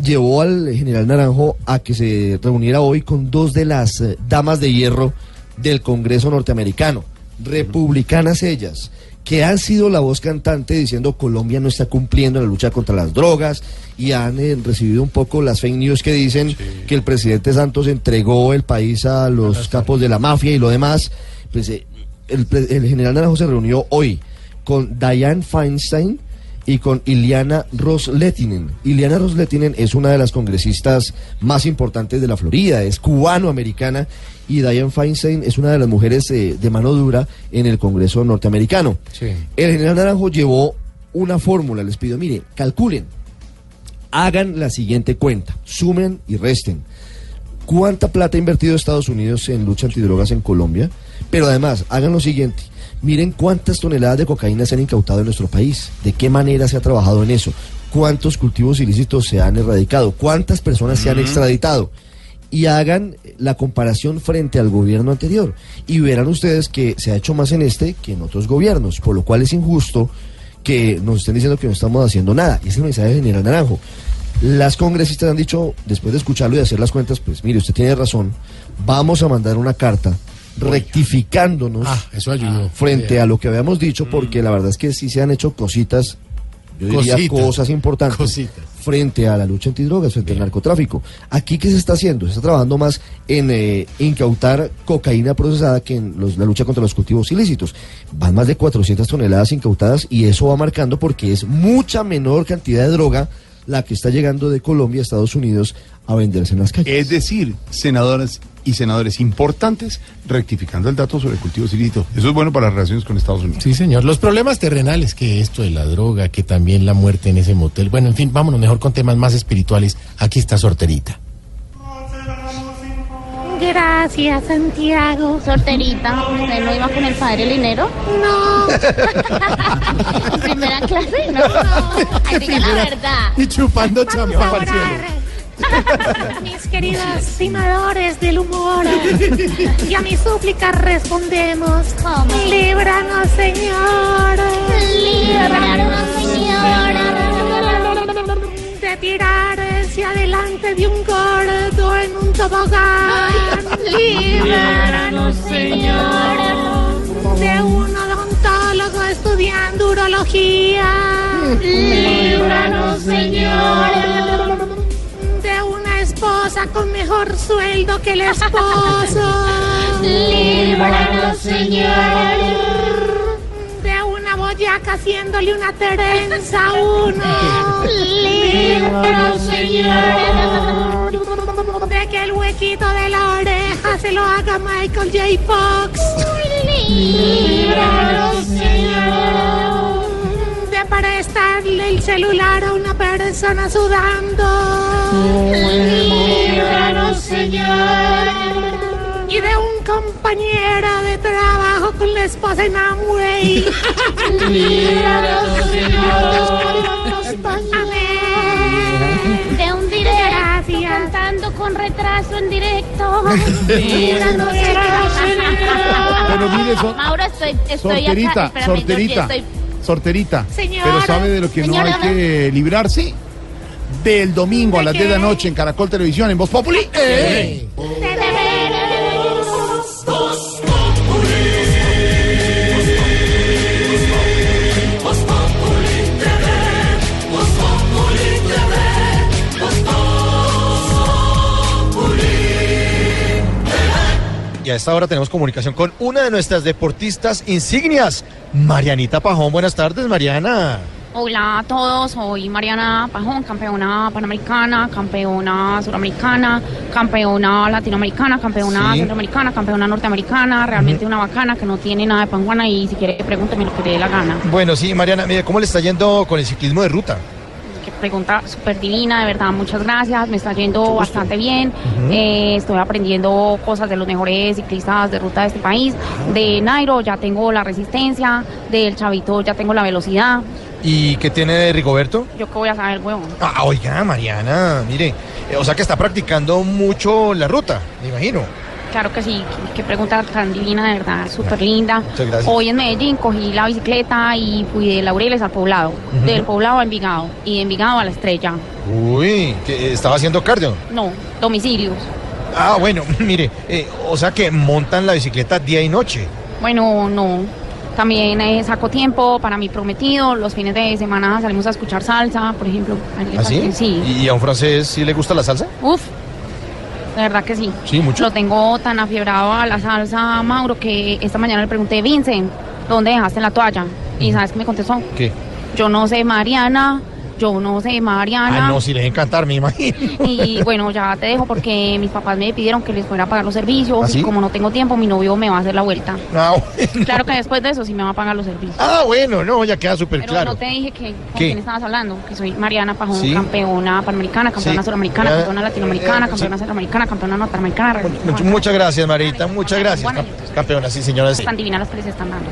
llevó al general Naranjo a que se reuniera hoy con dos de las eh, damas de hierro del Congreso norteamericano, republicanas ellas, que han sido la voz cantante diciendo Colombia no está cumpliendo la lucha contra las drogas y han eh, recibido un poco las fake news que dicen que el presidente Santos entregó el país a los capos de la mafia y lo demás. Pues eh, el, el general Naranjo se reunió hoy con Diane Feinstein y con Iliana Rosletinen. Iliana Rosletinen es una de las congresistas más importantes de la Florida, es cubano-americana y Diane Feinstein es una de las mujeres eh, de mano dura en el Congreso norteamericano. El general Naranjo llevó una fórmula, les pido, mire, calculen, hagan la siguiente cuenta, sumen y resten. ¿Cuánta plata ha invertido Estados Unidos en lucha antidrogas en Colombia? Pero además, hagan lo siguiente. Miren cuántas toneladas de cocaína se han incautado en nuestro país. ¿De qué manera se ha trabajado en eso? ¿Cuántos cultivos ilícitos se han erradicado? ¿Cuántas personas se han extraditado? Y hagan la comparación frente al gobierno anterior. Y verán ustedes que se ha hecho más en este que en otros gobiernos. Por lo cual es injusto que nos estén diciendo que no estamos haciendo nada. Y es el mensaje del general Naranjo. Las congresistas han dicho, después de escucharlo y de hacer las cuentas, pues mire, usted tiene razón, vamos a mandar una carta rectificándonos eso ayudó. frente a lo que habíamos dicho, porque la verdad es que sí se han hecho cositas, yo diría Cositas. cosas importantes Cositas. frente a la lucha antidrogas, frente al narcotráfico. Aquí, ¿qué se está haciendo? Se está trabajando más en eh, incautar cocaína procesada que en los- la lucha contra los cultivos ilícitos. Van más de 400 toneladas incautadas y eso va marcando porque es mucha menor cantidad de droga la que está llegando de Colombia a Estados Unidos a venderse en las calles. Es decir, senadoras y senadores importantes rectificando el dato sobre cultivos ilícitos. Eso es bueno para las relaciones con Estados Unidos. Sí, señor. Los problemas terrenales, que esto de la droga, que también la muerte en ese motel. Bueno, en fin, vámonos mejor con temas más espirituales. Aquí está Sorterita. Gracias, Santiago. Sorterita, ¿usted no iba con el padre Linero? No. Primera clase, no. Ay, diga la verdad. Y chupando champán. Mis queridos timadores del humor, y a mis súplicas respondemos: Líbranos, Señor. Líbranos, Señor. De tirar hacia adelante de un gordo un tobogán. Líbranos, Señor. De un odontólogo estudiando urología. Líbranos, Señor de una esposa con mejor sueldo que el esposo. Líbranos, Señor. Boyaca haciéndole una trenza a uno. Líbranos, Señor. De que el huequito de la oreja se lo haga Michael J. Fox. Líbranos, Señor. De prestarle el celular a una persona sudando. Líbranos, Señor. Y de un compañero de trabajo con la esposa en Amway. Líbranos, De un directo cantando con retraso en directo. Líbranos, Pero mire, so- Mauro, estoy, estoy sorterita, acá. Sorterita, estoy- sorterita. Señora, Pero ¿sabe de lo que no hay que librarse? Del domingo a las 10 de la noche en Caracol Televisión, en Voz Populi. ¡Eh! Y a esta hora tenemos comunicación con una de nuestras deportistas insignias, Marianita Pajón. Buenas tardes, Mariana. Hola a todos, soy Mariana Pajón, campeona panamericana, campeona suramericana, campeona latinoamericana, campeona Sí. centroamericana, campeona norteamericana, realmente una bacana que no tiene nada de panguana y si quiere pregúnteme lo que le dé la gana. Bueno, sí, Mariana, mire, ¿cómo le está yendo con el ciclismo de ruta? Qué pregunta súper divina, de verdad, muchas gracias, me está yendo bastante bien, Eh, estoy aprendiendo cosas de los mejores ciclistas de ruta de este país, de Nairo ya tengo la resistencia, del Chavito ya tengo la velocidad, ¿Y qué tiene de Rigoberto? yo qué voy a saber, huevón. Ah, oiga, Mariana, mire, eh, o sea que está practicando mucho la ruta, me imagino. Claro que sí, qué, pregunta tan divina, de verdad, súper linda. Muchas gracias. Hoy en Medellín cogí la bicicleta y fui de Laureles al Poblado, del Poblado a Envigado y de Envigado a La Estrella. Uy, estaba haciendo cardio. No, domicilios. Ah, bueno, mire, eh, o sea que montan la bicicleta día y noche. Bueno, no. También eh, saco tiempo para mi prometido. Los fines de semana salimos a escuchar salsa, por ejemplo. ¿Ah, sí? Sí. ¿Y a un francés sí le gusta la salsa? Uf. De verdad que sí. Sí, mucho. Lo tengo tan afiebrado a la salsa, Mauro, que esta mañana le pregunté, Vincent, ¿dónde dejaste la toalla? Y ¿sabes qué me contestó? ¿Qué? Yo no sé, Mariana. Yo no sé, Mariana. Ah, no, sí le debe encantar, me imagino. Y bueno, ya te dejo porque mis papás me pidieron que les fuera a pagar los servicios. ¿Ah, sí? Y como no tengo tiempo, mi novio me va a hacer la vuelta. Ah, bueno. Claro que después de eso sí me va a pagar los servicios. Ah, bueno, no, ya queda súper Pero claro. no te dije que con quién estabas hablando, que soy Mariana Pajón, Sí. campeona panamericana, campeona Sí. suramericana, campeona latinoamericana, campeona centroamericana, campeona norteamericana. Much- muchas gracias, Marita, muchas gracias. Cam- Campeona, sí, señora. sí. Tan divinas las que les están dando.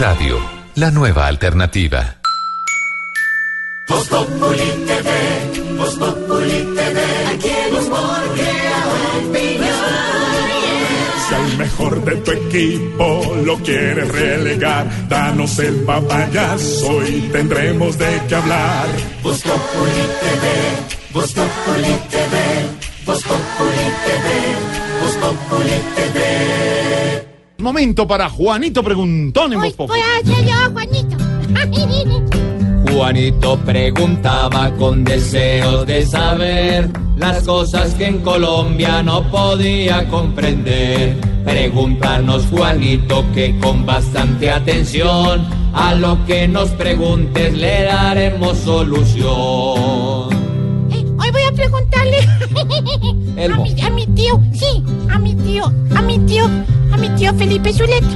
Radio, la nueva alternativa. Voz TV, Voz TV, aquí el humor crea opinión. Si al mejor de tu equipo lo quieres relegar, danos el papayazo y tendremos de qué hablar. Voz TV, Voz TV, Voz TV, Voz TV. Momento para Juanito Preguntón en Voz Populi. Voy a hacer yo, Juanito. Juanito preguntaba con deseos de saber las cosas que en Colombia no podía comprender. Pregúntanos, Juanito, que con bastante atención a lo que nos preguntes le daremos solución. Voy a Elmo. mi, a mi tío, sí, a mi tío, a mi tío, a mi tío Felipe Zuleta.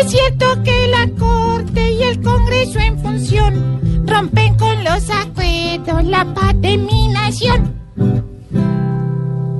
Es cierto que la Corte y el Congreso en función rompen con los acuerdos la paz de mi nación.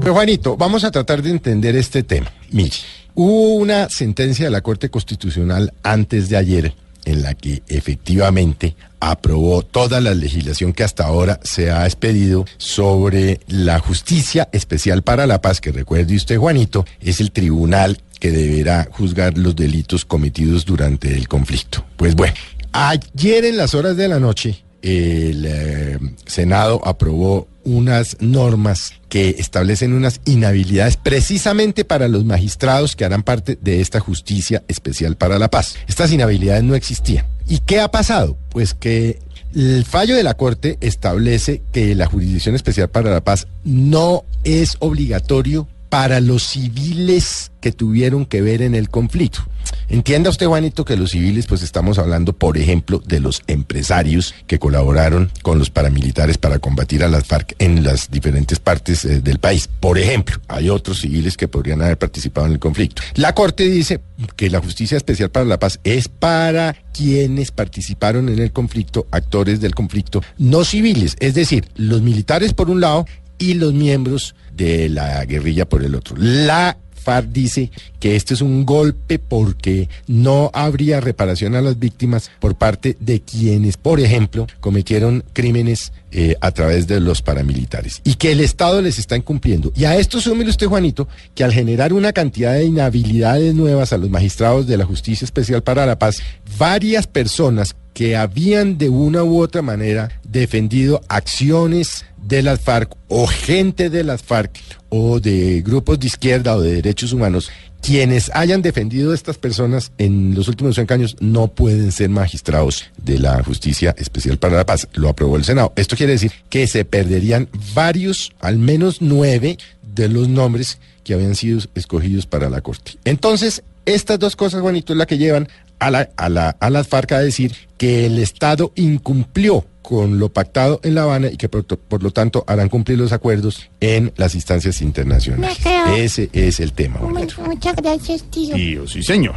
Pero Juanito, vamos a tratar de entender este tema. Mire, hubo una sentencia de la Corte Constitucional antes de ayer en la que efectivamente aprobó toda la legislación que hasta ahora se ha expedido sobre la justicia especial para la paz, que recuerde usted, Juanito, es el tribunal que deberá juzgar los delitos cometidos durante el conflicto. Pues bueno, ayer en las horas de la noche, el eh, Senado aprobó unas normas que establecen unas inhabilidades precisamente para los magistrados que harán parte de esta justicia especial para la paz. Estas inhabilidades no existían. ¿Y qué ha pasado? Pues que el fallo de la Corte establece que la Jurisdicción Especial para la Paz no es obligatorio para los civiles que tuvieron que ver en el conflicto. Entienda usted, Juanito, que los civiles, pues estamos hablando, por ejemplo, de los empresarios que colaboraron con los paramilitares para combatir a las FARC en las diferentes partes eh, del país. Por ejemplo, hay otros civiles que podrían haber participado en el conflicto. La Corte dice que la Justicia Especial para la Paz es para quienes participaron en el conflicto, actores del conflicto, no civiles, es decir, los militares por un lado y los miembros de la guerrilla por el otro. La FARC dice que este es un golpe porque no habría reparación a las víctimas por parte de quienes, por ejemplo, cometieron crímenes eh, a través de los paramilitares y que el Estado les está incumpliendo. Y a esto súmele usted, Juanito, que al generar una cantidad de inhabilidades nuevas a los magistrados de la Justicia Especial para la Paz, varias personas que habían de una u otra manera defendido acciones de las FARC o gente de las FARC o de grupos de izquierda o de derechos humanos, quienes hayan defendido a estas personas en los últimos cinco años no pueden ser magistrados de la Justicia Especial para la Paz. Lo aprobó el Senado. Esto quiere decir que se perderían varios, al menos nueve de los nombres que habían sido escogidos para la Corte. Entonces, estas dos cosas, Juanito, es la que llevan a, la, a, la, a las FARC a decir que el Estado incumplió con lo pactado en La Habana y que por, por, lo tanto harán cumplir los acuerdos en las instancias internacionales. Ese es el tema. Muchas, muchas gracias, tío. Tío, sí, señor.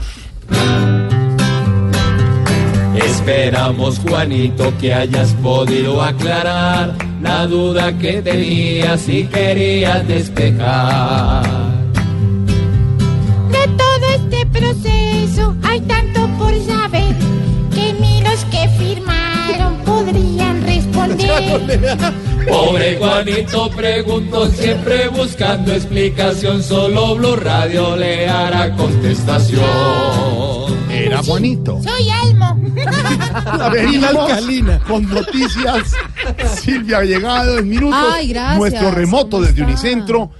Esperamos, Juanito, que hayas podido aclarar la duda que tenías y querías despejar. Proceso hay tanto por saber que ni los que firmaron podrían responder. Pobre Juanito preguntó siempre buscando explicación, solo Blue Radio le hará contestación. Era Juanito. Soy Elmo. La Venimos alcalina. Con noticias. Silvia ha llegado en minutos. Ay, gracias. Nuestro remoto ¿Cómo desde está? Unicentro.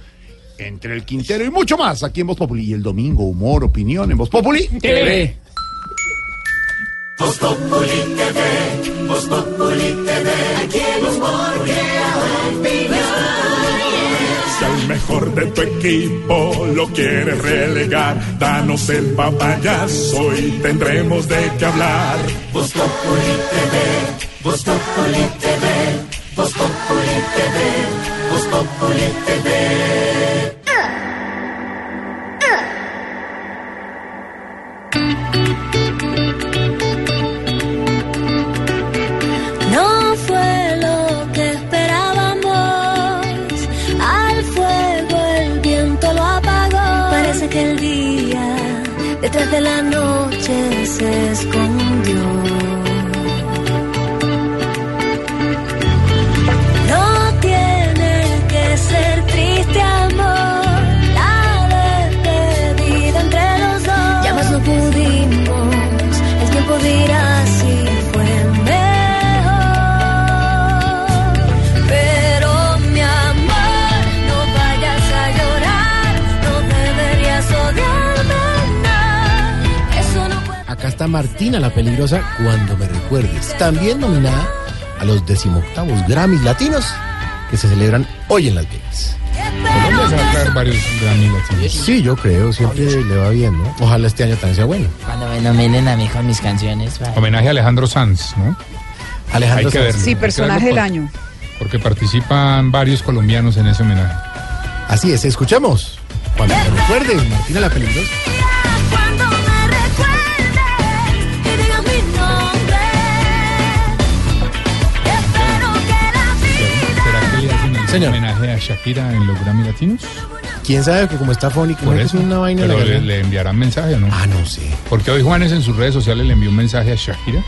Entre el Quintero y mucho más aquí en Voz Populi. Y el domingo, humor, opinión en Voz Populi. TV. Voz Populi TV, Voz Populi TV, aquí el humor crea opinión. Si al mejor de tu equipo lo quieres relegar, danos el papayazo y tendremos de qué hablar. Voz Populi TV, Voz Populi TV, Voz Populi TV, Voz Populi TV. No fue lo que esperábamos. Al fuego el viento lo apagó. Parece que el día detrás de la noche se escondió. Martina la peligrosa cuando me recuerdes. También nominada a los decimoctavos Grammys latinos que se celebran hoy en Las Vegas. Colombia se va a traer varios Grammy latinos. Sí, yo creo, siempre le va bien, ¿no? Ojalá este año también sea bueno. Cuando me nominen a mí con mis canciones. Homenaje a Alejandro Sanz, ¿no? Alejandro Sanz. verlo, Sí, personaje del por- año. Porque participan varios colombianos en ese homenaje. Así es, escuchemos. Cuando me recuerdes, Martina la peligrosa. Señor. homenaje a Shakira en los Grammy latinos? ¿Quién sabe que como está Por no es una vaina Pero de le, enviarán mensaje, ¿o ¿no? Ah, no sé. Porque hoy Juanes en sus redes sociales le envió un mensaje a Shakira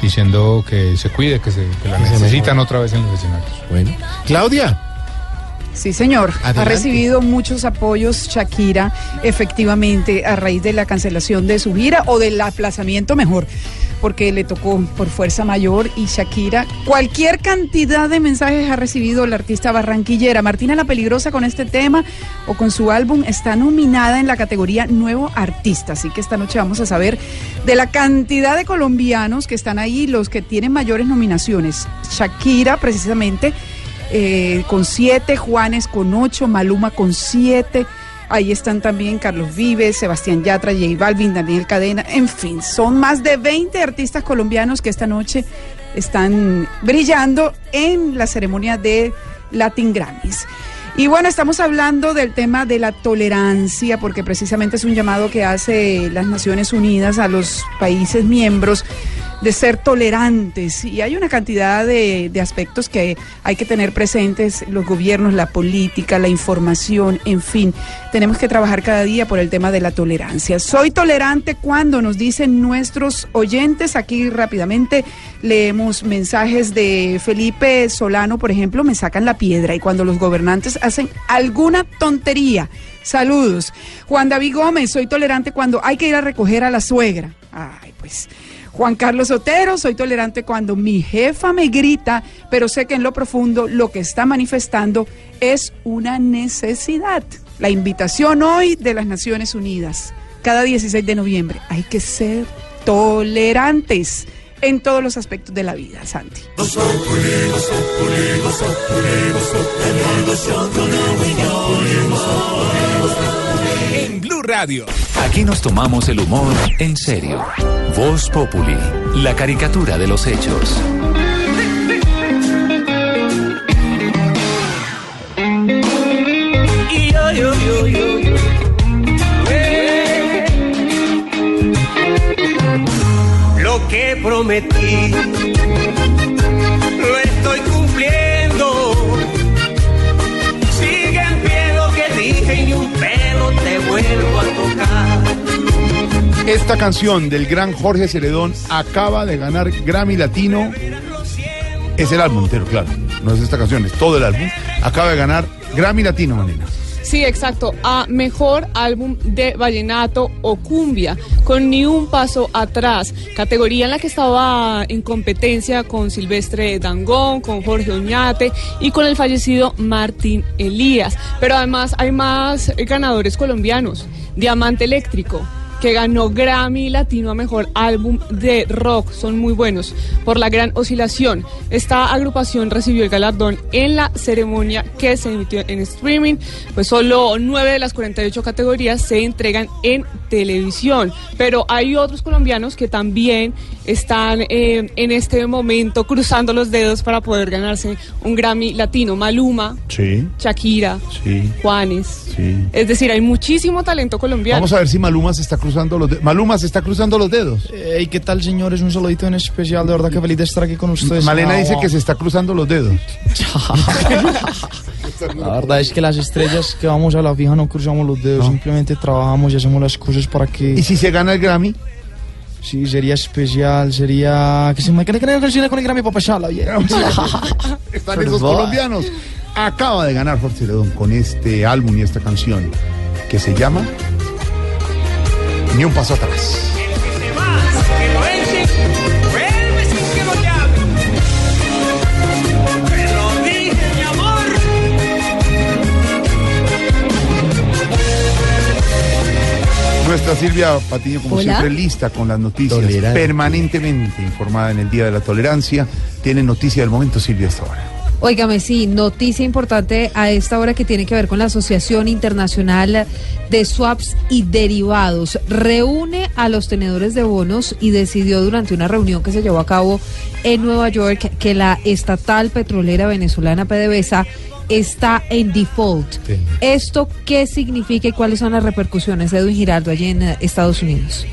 diciendo que se cuide, que, se, que la Que necesitan otra vez en los escenarios. Bueno. Claudia. Sí, señor. Ha recibido muchos apoyos Shakira, efectivamente, a raíz de la cancelación de su gira o del aplazamiento mejor, porque le tocó por fuerza mayor y Shakira. Cualquier cantidad de mensajes ha recibido la artista barranquillera. Martina la Peligrosa con este tema o con su álbum está nominada en la categoría Nuevo Artista. Así que esta noche vamos a saber de la cantidad de colombianos que están ahí, los que tienen mayores nominaciones. Shakira, precisamente eh, con siete, Juanes con ocho, Maluma con siete, Ahí están también Carlos Vives, Sebastián Yatra, J Balvin, Daniel Cadena, en fin, son más de 20 artistas colombianos que esta noche están brillando en la ceremonia de Latin Grammys. Y bueno, estamos hablando del tema de la tolerancia, porque precisamente es un llamado que hace las Naciones Unidas a los países miembros de ser tolerantes. Y hay una cantidad de, de aspectos que hay que tener presentes, los gobiernos, la política, la información, en fin. Tenemos que trabajar cada día por el tema de la tolerancia. Soy tolerante cuando nos dicen nuestros oyentes. Aquí rápidamente leemos mensajes de Felipe Solano, por ejemplo, me sacan la piedra. Y cuando los gobernantes hacen alguna tontería. Saludos. Juan David Gómez, soy tolerante cuando hay que ir a recoger a la suegra. Ay, pues. Juan Carlos Otero, soy tolerante cuando mi jefa me grita, pero sé que en lo profundo lo que está manifestando es una necesidad. La invitación hoy de las Naciones Unidas, cada 16 de noviembre, hay que ser tolerantes en todos los aspectos de la vida, Santi. Radio. Aquí nos tomamos el humor en serio. Voz Populi, la caricatura de los hechos. Y yo, yo, yo, yo, yo. Eh. Lo que prometí Esta canción del gran Jorge Celedón acaba de ganar Grammy Latino. Es el álbum entero, claro. No es esta canción, es todo el álbum. Acaba de ganar Grammy Latino, Manina. Sí, exacto, a mejor álbum de vallenato o cumbia, con ni un paso atrás, categoría en la que estaba en competencia con Silvestre Dangón, con Jorge Oñate y con el fallecido Martín Elías. Pero además hay más ganadores colombianos, Diamante Eléctrico que ganó Grammy Latino a Mejor Álbum de Rock. Son muy buenos por la gran oscilación. Esta agrupación recibió el galardón en la ceremonia que se emitió en streaming. Pues solo nueve de las 48 categorías se entregan en televisión. Pero hay otros colombianos que también están eh, en este momento cruzando los dedos para poder ganarse un Grammy Latino. Maluma, Sí, Shakira, sí, Juanes. sí. Es decir, hay muchísimo talento colombiano. Vamos a ver si Maluma se está cruzando los dedos. Maluma se está cruzando los dedos. ¿Y qué tal, señores? Un saludito en especial. De verdad que feliz de estar aquí con ustedes. Malena Ah, dice wow. que se está cruzando los dedos. La verdad es que las estrellas que vamos a la fija no cruzamos los dedos, simplemente trabajamos y hacemos las cosas para que... ¿Y si se gana el Grammy? Sí, sería especial, sería... Que se me canción con el Grammy para pasarla, oye. Están esos colombianos. Acaba de ganar Jorge Celedón con este álbum y esta canción que se llama Ni un paso atrás. Nuestra Silvia Patiño, como Hola. siempre, lista con las noticias, Tolerante. permanentemente informada en el Día de la Tolerancia. Tiene noticia del momento, Silvia, hasta ahora. Óigame, sí, noticia importante a esta hora que tiene que ver con la Asociación Internacional de Swaps y Derivados. Reúne a los tenedores de bonos y decidió durante una reunión que se llevó a cabo en Nueva York que la estatal petrolera venezolana PDVSA está en default. ¿Esto qué significa y cuáles son las repercusiones, Edwin Giraldo, allí en eh, Estados Unidos?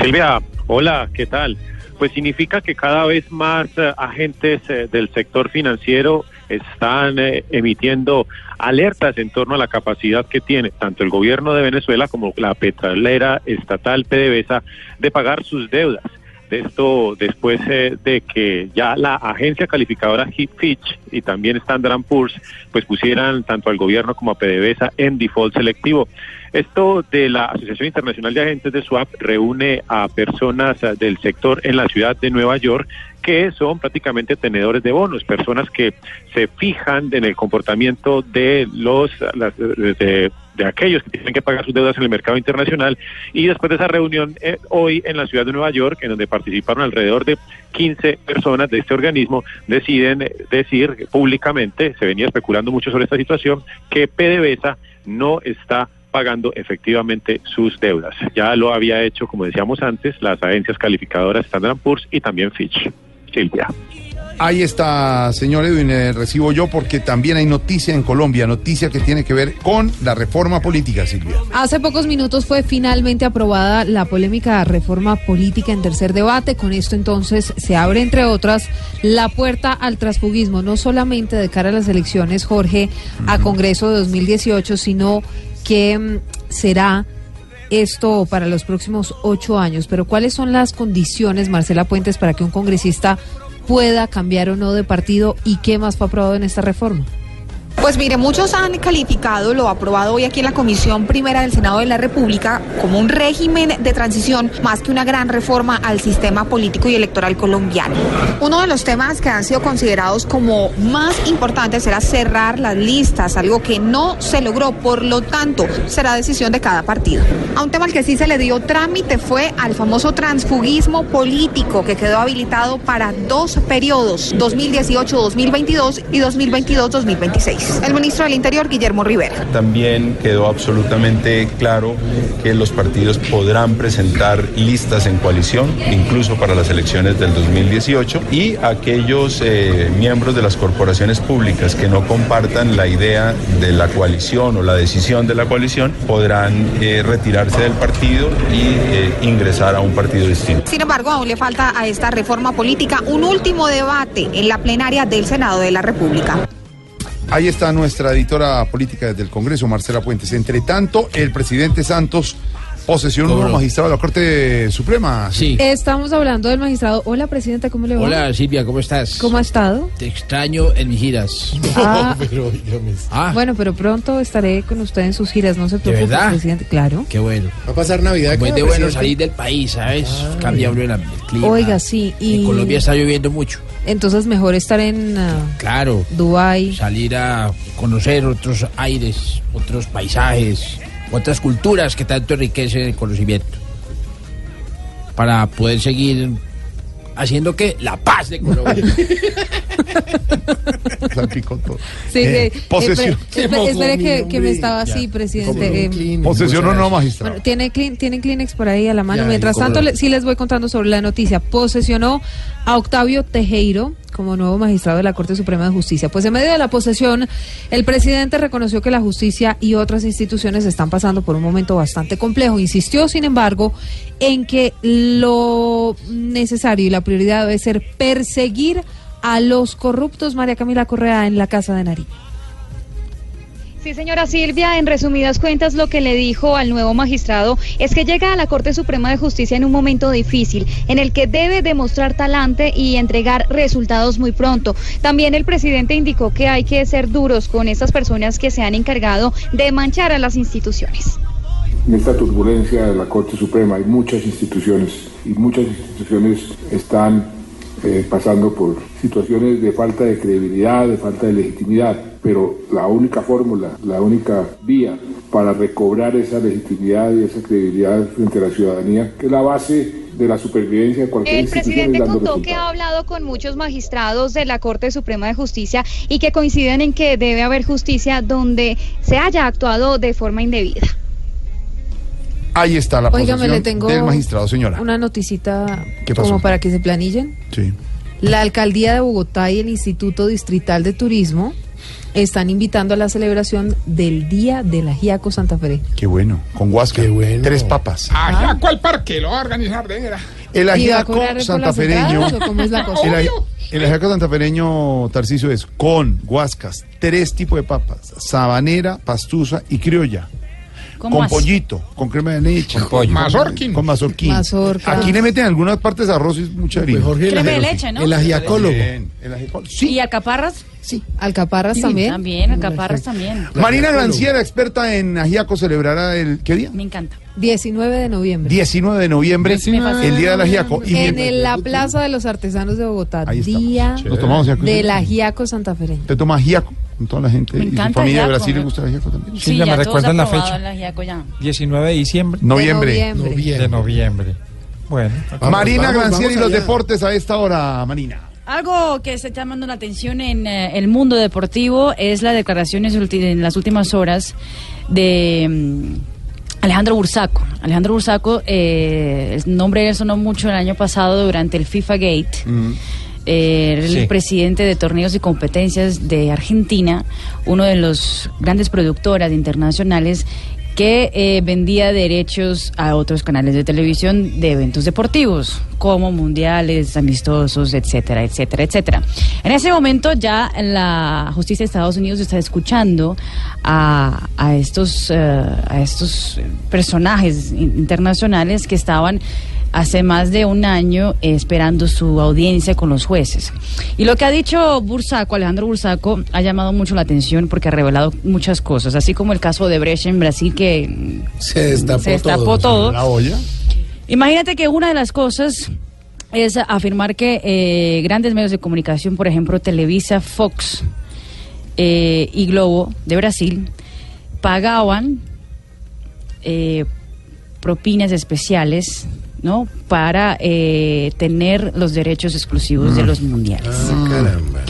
Silvia, hola, ¿qué tal? Pues significa que cada vez más eh, agentes eh, del sector financiero están eh, emitiendo alertas en torno a la capacidad que tiene tanto el gobierno de Venezuela como la petrolera estatal PDVSA de pagar sus deudas. Esto después eh, de que ya la agencia calificadora Fitch y también Standard Poor's pues pusieran tanto al gobierno como a PDVSA en default selectivo. Esto de la Asociación Internacional de Agentes de Swap reúne a personas eh, del sector en la ciudad de Nueva York que son prácticamente tenedores de bonos, personas que se fijan en el comportamiento de los de, de- de aquellos que tienen que pagar sus deudas en el mercado internacional y después de esa reunión eh, hoy en la ciudad de Nueva York en donde participaron alrededor de 15 personas de este organismo deciden eh, decir públicamente, se venía especulando mucho sobre esta situación, que PDVSA no está pagando efectivamente sus deudas. Ya lo había hecho, como decíamos antes, las agencias calificadoras Standard Poor's y también Fitch. Silvia. Ahí está, señor Edwin, eh, recibo yo porque también hay noticia en Colombia, noticia que tiene que ver con la reforma política, Silvia. Hace pocos minutos fue finalmente aprobada la polémica reforma política en tercer debate. Con esto entonces se abre, entre otras, la puerta al transfugismo, no solamente de cara a las elecciones, Jorge, a Congreso de 2018, sino que mm, será esto para los próximos ocho años. Pero ¿cuáles son las condiciones, Marcela Puentes, para que un congresista pueda cambiar o no de partido y qué más fue aprobado en esta reforma? Pues mire, muchos han calificado lo aprobado hoy aquí en la Comisión Primera del Senado de la República como un régimen de transición más que una gran reforma al sistema político y electoral colombiano. Uno de los temas que han sido considerados como más importantes era cerrar las listas, algo que no se logró, por lo tanto será decisión de cada partido. A un tema al que sí se le dio trámite fue al famoso transfugismo político que quedó habilitado para dos periodos, 2018-2022 y 2022-2026. El ministro del Interior, Guillermo Rivera. También quedó absolutamente claro que los partidos podrán presentar listas en coalición, incluso para las elecciones del 2018, y aquellos eh, miembros de las corporaciones públicas que no compartan la idea de la coalición o la decisión de la coalición podrán eh, retirarse del partido y eh, ingresar a un partido distinto. Sin embargo, aún le falta a esta reforma política un último debate en la plenaria del Senado de la República. Ahí está nuestra editora política desde el Congreso, Marcela Puentes. Entre tanto, el presidente Santos posesionó un nuevo magistrado de la Corte Suprema. Sí. Estamos hablando del magistrado. Hola, presidenta, ¿cómo le va? Hola Silvia, ¿cómo estás? ¿Cómo ha estado? Te extraño en mis giras. Ah. pero yo me... Ah, Bueno, pero pronto estaré con usted en sus giras, no se preocupe, verdad? presidente. Claro. qué bueno. Va a pasar Navidad Como es acá, de bueno salir del país, ¿sabes? Cambia uno el, el clima. Oiga, sí, y En Colombia está lloviendo mucho. entonces mejor estar en ah, Claro. Dubái. Salir a conocer otros aires, otros paisajes, otras culturas que tanto enriquecen el conocimiento. Para poder seguir haciendo que la paz de Colombia. Salpicó todo. Sí, Eh, posesión. Espere, espere- espere que, que me estaba así, presidente. eh, Posesionó un nuevo magistrado. Bueno, ¿tiene, clean- ¿Tienen Kleenex por ahí a la mano? Ya, Mientras tanto, no. le- sí les voy contando sobre la noticia. Posesionó a Octavio Tejeiro como nuevo magistrado de la Corte Suprema de Justicia. Pues en medio de la posesión, el presidente reconoció que la justicia y otras instituciones están pasando por un momento bastante complejo. Insistió, sin embargo, en que lo necesario y la prioridad debe ser perseguir a los corruptos, María Camila Correa, en la Casa de Nariño. Sí, señora Silvia, en resumidas cuentas lo que le dijo al nuevo magistrado es que llega a la Corte Suprema de Justicia en un momento difícil, en el que debe demostrar talante y entregar resultados muy pronto. También el presidente indicó que hay que ser duros con estas personas que se han encargado de manchar a las instituciones. En esta turbulencia de la Corte Suprema hay muchas instituciones y muchas instituciones están eh, pasando por situaciones de falta de credibilidad, de falta de legitimidad, pero la única fórmula, la única vía para recobrar esa legitimidad y esa credibilidad frente a la ciudadanía, que es la base de la supervivencia de cualquier El presidente contó que ha hablado con muchos magistrados de la Corte Suprema de Justicia y que coinciden en que debe haber justicia donde se haya actuado de forma indebida. Ahí está la Óigame, posesión le tengo del magistrado, señora. Una noticita ¿Qué pasó? como para que se planillen. Sí. La alcaldía de Bogotá y el Instituto Distrital de Turismo están invitando a la celebración del Día del Ajiaco Santa Fe. Qué bueno. Con Huasca. Qué bueno. Tres papas. Ajiaco al parque, lo va a organizar de era. El ¿Y va a ajiaco santafereño. El, el ajiaco santafereño, Tarciso, es con guascas, tres tipos de papas: sabanera, pastusa y criolla. ¿Cómo Con así? pollito, con crema de leche. Con pollo. Mazorquín. Con mazorquín. Mazorca. Aquí le meten en algunas partes arroz y es mucha harina. Jorge, el Crema de leche, ¿no? El ajiacólogo. Bien, el ajiacólogo. Sí. ¿Y alcaparras? Sí. Alcaparras también. También, alcaparras también. Marina Granciera, experta en ajiaco, celebrará el. ¿Qué día? Me encanta. 19 de noviembre. 19 de noviembre, el día del ajiaco. Y En el- la Plaza de los Artesanos de Bogotá. Ahí. Día del Ajiaco Santafereño. Te toma ajiaco con toda la gente. Me y su familia de Brasil le me- gusta el ajiaco también. Sí, ya todos aprobados el ajiaco ya. 19 de diciembre. Noviembre. De noviembre. De noviembre. Bueno. Marina vamos, Granciera y los deportes a esta hora, Marina. Algo que está llamando la atención en eh, el mundo deportivo es la declaración en, las últimas horas de mm, Alejandro Bursaco. Alejandro Bursaco, eh, el nombre de él sonó mucho el año pasado durante el FIFA Gate. Eh, el presidente de torneos y competencias de Argentina, uno de los grandes productoras internacionales que eh, vendía derechos a otros canales de televisión de eventos deportivos, como mundiales, amistosos, etcétera, etcétera, etcétera. En ese momento ya la justicia de Estados Unidos está escuchando a, a estos, eh, a estos personajes in- internacionales que estaban hace más de un año esperando su audiencia con los jueces. Y lo que ha dicho Bursaco, Alejandro Bursaco, ha llamado mucho la atención porque ha revelado muchas cosas, así como el caso de Brecht en Brasil que Se destapó, se destapó todo. La olla. Imagínate que una de las cosas es afirmar que eh, grandes medios de comunicación, por ejemplo Televisa, Fox eh, y Globo de Brasil, pagaban eh, propinas especiales ¿no? para eh, tener los derechos exclusivos de los mundiales. caramba.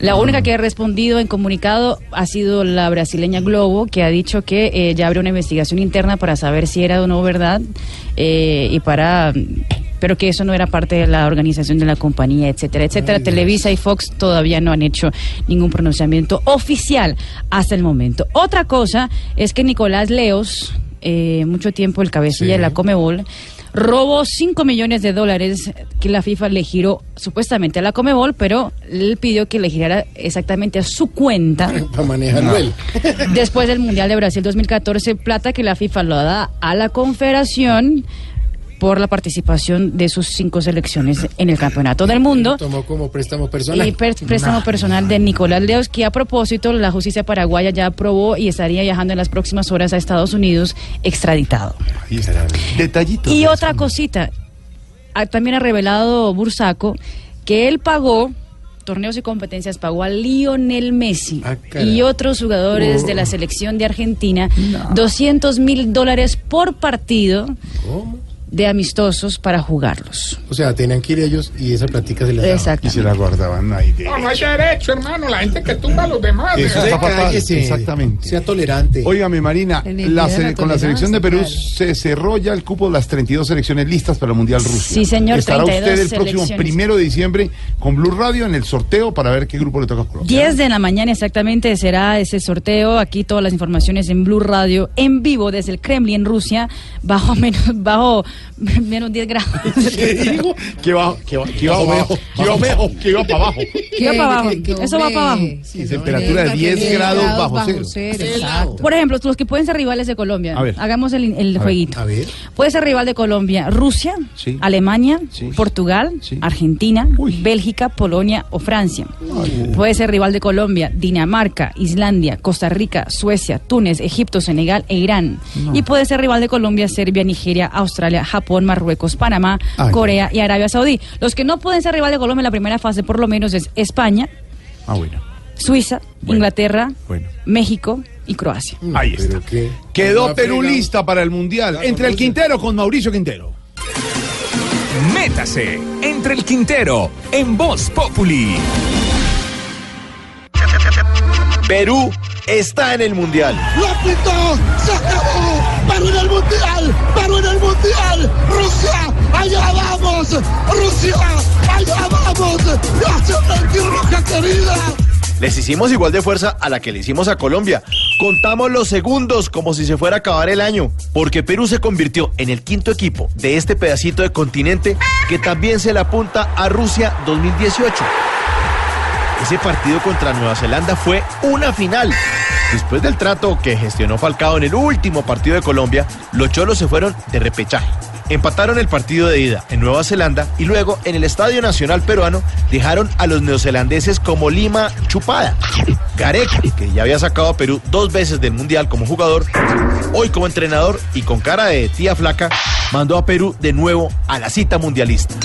La única que ha respondido en comunicado ha sido la brasileña Globo, que ha dicho que eh, ya abre una investigación interna para saber si era o no verdad eh, y para pero que eso no era parte de la organización de la compañía, etcétera, etcétera. Televisa y Fox todavía no han hecho ningún pronunciamiento oficial hasta el momento. Otra cosa es que Nicolás Leos, eh, mucho tiempo el cabecilla de la Comebol, robó 5 millones de dólares que la FIFA le giró supuestamente a la Comebol, pero él pidió que le girara exactamente a su cuenta. Para manejarlo él. Después del Mundial de Brasil 2014, plata que la FIFA lo da a la Confederación por la participación de sus cinco selecciones en el Campeonato del Mundo. Tomó como préstamo personal. Y préstamo personal de Nicolás Leos, que a propósito la justicia paraguaya ya aprobó y estaría viajando en las próximas horas a Estados Unidos extraditado. Ahí está. Detallitos. Y otra cosita, ah, también ha revelado Bursaco que él pagó torneos y competencias, pagó a Lionel Messi caray. y otros jugadores Oh. de la selección de Argentina 200 mil dólares por partido ¿Cómo? De amistosos para jugarlos. O sea, tenían que ir ellos y esa platica se les daba. Exacto. Y se la guardaban ahí. de- No, no hay derecho, hermano. La gente que tumba a los demás. Eso ¿verdad? está fatal. cállese. Exactamente. Sea tolerante. Óigame, Marina, la la con la selección de Perú se cerró ya el cupo de las 32 selecciones listas para el Mundial Rusia. Sí, señor, Estará 32 usted el próximo primero de diciembre con Blue Radio en el sorteo para ver qué grupo le toca a Colombia. 10 de la mañana exactamente será ese sorteo. Aquí todas las informaciones en Blue Radio, en vivo desde el Kremlin, Rusia, bajo menos, bajo menos 10 grados. ¿Qué dijo? Que va, que va, que iba Bajo abajo, que iba abajo, que iba para abajo. Que va para abajo. Eso va para abajo. Sí, temperatura de 10 grados bajo cero. exacto. Por ejemplo, los que pueden ser rivales de Colombia. A ver. Hagamos el, el A ver, jueguito. A ver. Puede ser rival de Colombia Rusia, Sí. Alemania, Sí. Portugal, Sí. Argentina, Uy. Bélgica, Polonia o Francia. Puede ser rival de Colombia, Dinamarca, Islandia, Costa Rica, Suecia, Túnez, Egipto, Senegal e Irán. Y puede ser rival de Colombia, Serbia, Nigeria, Australia, Japón, Marruecos, Panamá, Ay. Corea y Arabia Saudí. Los que no pueden ser rival de Colombia en la primera fase por lo menos es España, Ah, bueno. Suiza, Bueno. Inglaterra, Bueno. México y Croacia. Ahí está. qué- Quedó Perú lista para el Mundial. Entre el Quintero con Mauricio Quintero. Métase entre el Quintero en Voz Populi. Perú está en el Mundial. ¡Lo pintó! ¡Se acabó! ¡Perú en el Mundial! ¡Perú en el Mundial! ¡Rusia! ¡Allá vamos! ¡Rusia! ¡Allá vamos! ¡Nación blanquirroja querida! Les hicimos igual de fuerza a la que le hicimos a Colombia. Contamos los segundos como si se fuera a acabar el año, porque Perú se convirtió en el quinto equipo de este pedacito de continente que también se le apunta a Rusia 2018. Ese partido contra Nueva Zelanda fue una final. Después del trato que gestionó Falcao en el último partido de Colombia, los cholos se fueron de repechaje. Empataron el partido de ida en Nueva Zelanda y luego en el Estadio Nacional Peruano dejaron a los neozelandeses como Lima chupada. Gareca, que ya había sacado a Perú dos veces del Mundial como jugador, hoy como entrenador y con cara de tía flaca, mandó a Perú de nuevo a la cita mundialista.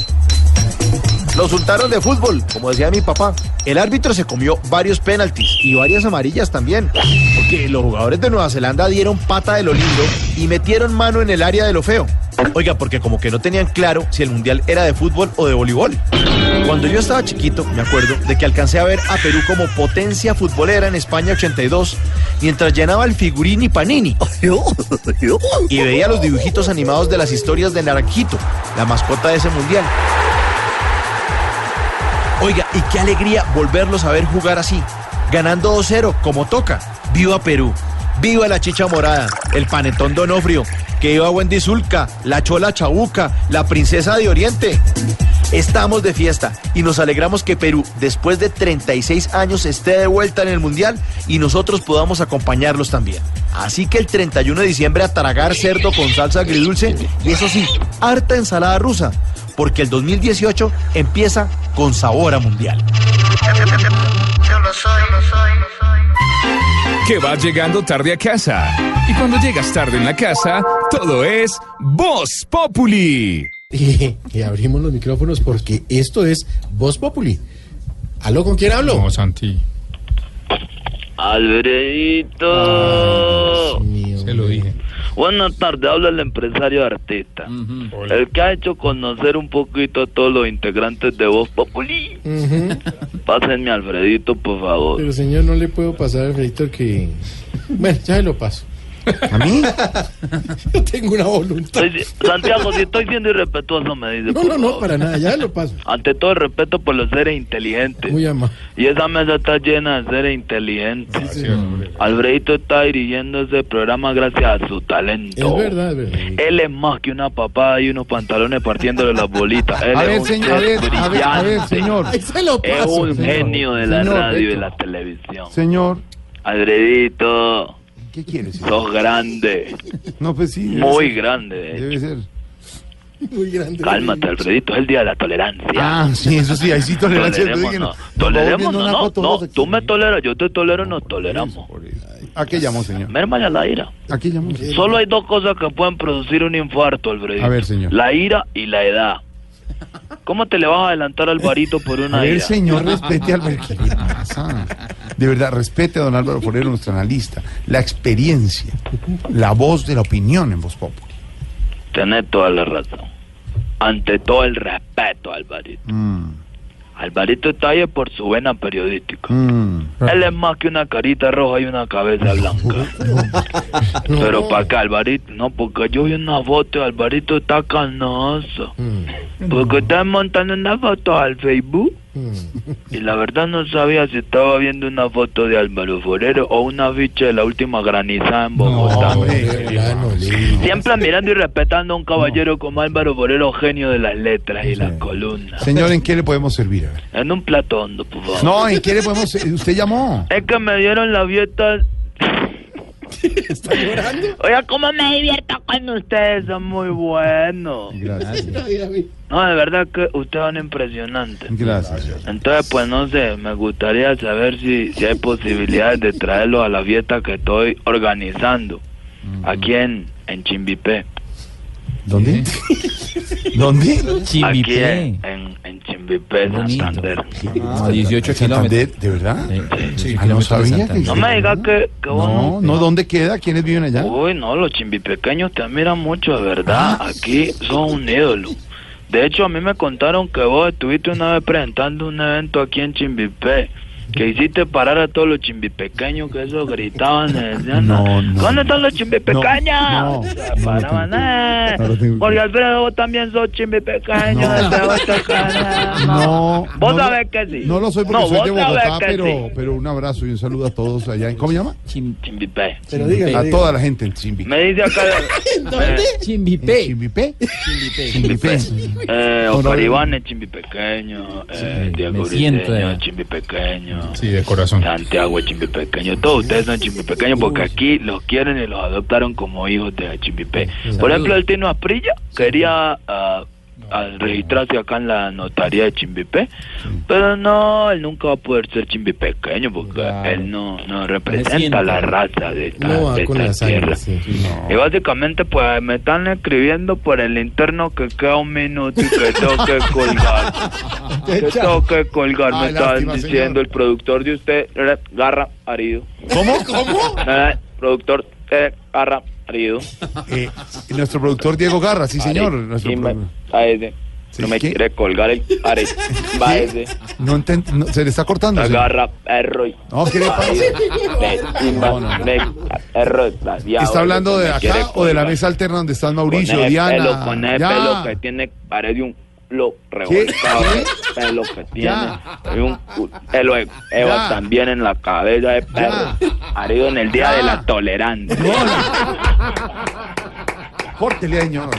Los untaron de fútbol, como decía mi papá. El árbitro se comió varios penaltis y varias amarillas también. Porque los jugadores de Nueva Zelanda dieron pata de lo lindo y metieron mano en el área de lo feo. Oiga, porque como que no tenían claro si el mundial era de fútbol o de voleibol. Cuando yo estaba chiquito, me acuerdo de que alcancé a ver a Perú como potencia futbolera en España 82, mientras llenaba el figurini Panini. Y veía los dibujitos animados de las historias de Naranjito, la mascota de ese mundial. Oiga, y qué alegría volverlos a ver jugar así, ganando 2-0 como toca. ¡Viva Perú! ¡Viva la chicha morada! El panetón Donofrio, que iba Wendy Zulka, la chola chabuca, la princesa de Oriente. Estamos de fiesta y nos alegramos que Perú, después de 36 años, esté de vuelta en el Mundial y nosotros podamos acompañarlos también. Así que el 31 de diciembre a tragar cerdo con salsa agridulce y eso sí, harta ensalada rusa, porque el 2018 empieza con sabor a Mundial. Que vas llegando tarde a casa. Y cuando llegas tarde en la casa, todo es Voz Populi. Y, y abrimos los micrófonos porque esto es Voz Populi. ¿Aló, con quién hablo? No, Santi. Alfredito. Se lo dije. Buenas tardes, habla el empresario artista. El que ha hecho conocer un poquito a todos los integrantes de Voz Populi. Pásenme a Alfredito, por favor. Pero señor, no le puedo pasar al Fredito que... Bueno, ya se lo paso. ¿A mí? Yo tengo una voluntad. Santiago, si estoy siendo irrespetuoso, me dice. No, no, no, para nada, ya lo paso. Ante todo el respeto por los seres inteligentes. Muy amable. Y esa mesa está llena de seres inteligentes. Alfredito está dirigiendo ese programa gracias a su talento. Es verdad, es verdad. Él es más que una papada y unos pantalones partiéndole las bolitas. Él A es ver, un señor, a ver, a ver, a ver, señor. Ahí se lo Es un señor. genio de la Señor, radio y de la televisión. Señor, Alfredito, ¿qué quiere, señor? sos grande, No, pues sí. muy ser. grande. de. Debe ser. Muy grande. Cálmate, Alfredito, es el día de la tolerancia. Ah, sí, eso sí, ahí sí tolerancia. no Tolerémonos, no, no, aquí. tú me toleras, yo te tolero, nos toleramos. ¿A qué llamó, señor? Mérmale a la ira. ¿A qué llamó? Solo hay dos cosas que pueden producir un infarto, Alfredito. A ver, señor. La ira y la edad. ¿Cómo te le vas a adelantar al varito por una A ver, ira? señor, respete al ¿Qué le pasa? De verdad, respete a don Álvaro Forero, nuestro analista. La experiencia, la voz de la opinión en Voz Populi. Tenés toda la razón. Ante todo el respeto, Alvarito. Mm, Alvarito está ahí por su vena periodística. mm. Él es más que una carita roja y una cabeza blanca. Pero para acá, Alvarito, no, porque yo vi una foto de Alvarito está canoso. Mm, Porque estaba montando una foto al Facebook y la verdad no sabía si estaba viendo una foto de Álvaro Forero o una ficha de la última granizada en Bogotá. Siempre mirando y respetando a un caballero como Álvaro Forero, genio de las letras y las columnas. Señor, ¿en qué le podemos servir? A ver. En un plato hondo, por favor. No, ¿en qué le podemos servir? Usted llamó. Es que me dieron la fiesta. ¿Está llorando? Oiga, cómo me divierto con ustedes, son muy buenos. Gracias. No, de verdad que ustedes son impresionantes. Gracias. Entonces, pues no sé, me gustaría saber si, si hay posibilidades de traerlos a la fiesta que estoy organizando aquí en, en Chimbipé. ¿Dónde? ¿Dónde? Aquí en, en, en Chimbipé, Santander. a 18 kilómetros. ¿De verdad? Sí, Ah, no sabía que No me digas que, que vos No, no, ¿dónde queda? ¿Quiénes viven allá? Uy, no, los chimbipequeños te admiran mucho, de verdad. Aquí son un ídolo. De hecho, a mí me contaron que vos estuviste una vez presentando un evento aquí en Chimbipé. Que hiciste parar a todos los chimbipequeños que eso gritaban. y Decían, No, no. ¿Dónde están los chimbipequeños? No, O sea, paraban, eh. No lo tengo. Jorge Alfredo, vos también sos chimbipequeño. No. No. Vos no, sabés que sí. No lo soy porque No, soy de Bogotá, pero, sí. pero un abrazo y un saludo a todos allá. ¿Cómo se llama? Chimbipé. Pero a toda la gente en Chimbipé. Me dice acá. Chimbipé. Eh, No, no, Oscar no. Iván es chimbi pequeño, eh, Diego de- es chimbi Sí, de corazón. Santiago es todos ustedes son chimbi pequeños porque aquí los quieren y los adoptaron como hijos de Chimbipé. Por ejemplo, el Tino Asprilla quería ah, al registrarse acá en la notaría de Chimbipé, pero no, él nunca va a poder ser chimbi pequeño porque él no, no representa la raza de esta, No de esta sangre, tierra. sí. Y básicamente pues me están escribiendo por el interno que queda un minuto y que tengo que colgar. que tengo que colgar, me Ay, están diciendo señor. el productor de usted, eh, Garra Arido. ¿Cómo? ¿Cómo? Eh, productor, eh, Garra Marido. Eh, nuestro productor Diego Garra, sí señor. Nuestro pro-. Sí, no me ¿qué? quiere colgar el are. Va ese. no enten- no, se le está cortando. señor. Agarra perro y. No, ¿qué le pasa? No, no, no. ve, perro, diablo, ¿Está hablando de quiere acá o de la colgar. mesa alterna donde están Mauricio, con ese Diana? Pelo, con ese Ya. pelo que tiene, parece un lo revolcado. Ese Pelo que tiene. Ya. Y un pelo de Eva Ya. también en la cabeza de perro. Parido en el día Ya. de la tolerancia. Córtele, señor.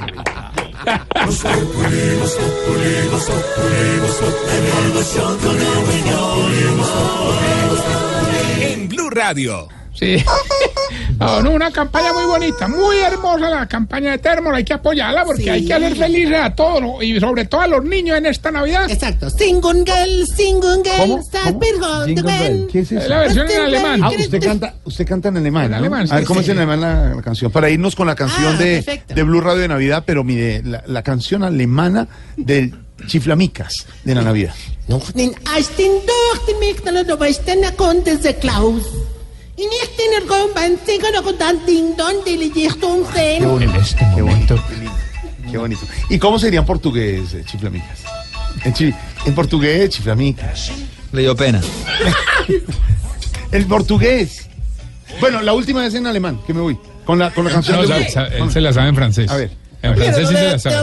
En Blue Radio. Sí. No, no, una campaña muy bonita, muy hermosa la campaña de Termol. Hay que apoyarla porque Sí. hay que hacer felices a todos ¿no? y sobre todo a los niños en esta Navidad. Exacto. Singun girl, singun girl. ¿Qué es eso? Es la versión en alemán. Ah, usted canta, usted canta en alemán. En ¿no? alemán, A ver, ¿cómo sí. es en alemán la, la canción? Para irnos con la canción Ah, de, perfecto. de Blue Radio de Navidad, pero mire, la, la canción alemana del Chiflamicas de la Navidad. Nog den durch die du weißt denn, er Klaus. Y ni este en un Qué bonito. este. Qué lindo. Qué bonito. ¿Y cómo sería en portugués, eh, Chiflamicas? En, chi- en portugués, Chiflamicas. Le dio pena. El portugués. Bueno, la última vez en alemán, que me voy. Con la, con la canción No, de él se la sabe en francés. A ver. En francés sí se la sabe.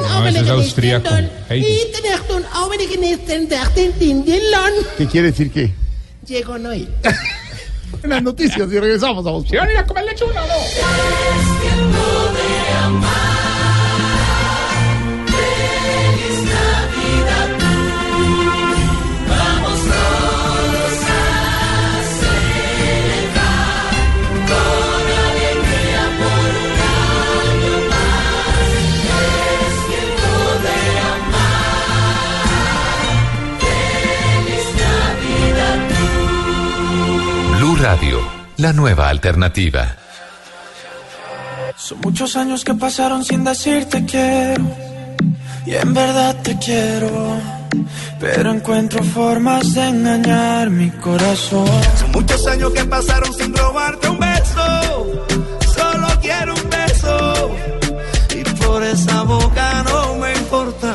No, ese es austríaco. Este. ¿Qué quiere decir qué? Llegó Noel. Buenas noticias y regresamos a vos. ¿Sí van a ir a comer lechuga o no? Radio, la nueva alternativa. Son muchos años que pasaron sin decirte quiero. Y en verdad te quiero. Pero encuentro formas de engañar mi corazón. Son muchos años que pasaron sin robarte un beso. Solo quiero un beso. Y por esa boca no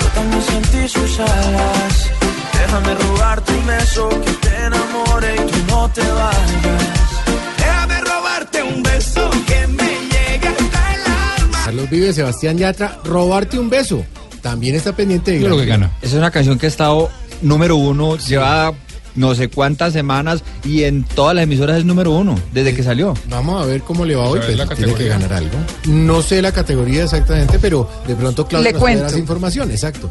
yo también sentí sus alas. Déjame robarte un beso que te enamore y tú no te vayas. Déjame robarte un beso que me llegue hasta el alma. Carlos Vive, Sebastián Yatra, robarte un beso. También está pendiente de Yo lo que gana. Esa es una canción que ha estado número uno, lleva no sé cuántas semanas y en todas las emisoras es número uno, desde que salió. Vamos a ver cómo le va hoy, ¿Sabes pero la tiene que ganar algo. No sé la categoría exactamente, pero de pronto Claudia Le nos información, exacto.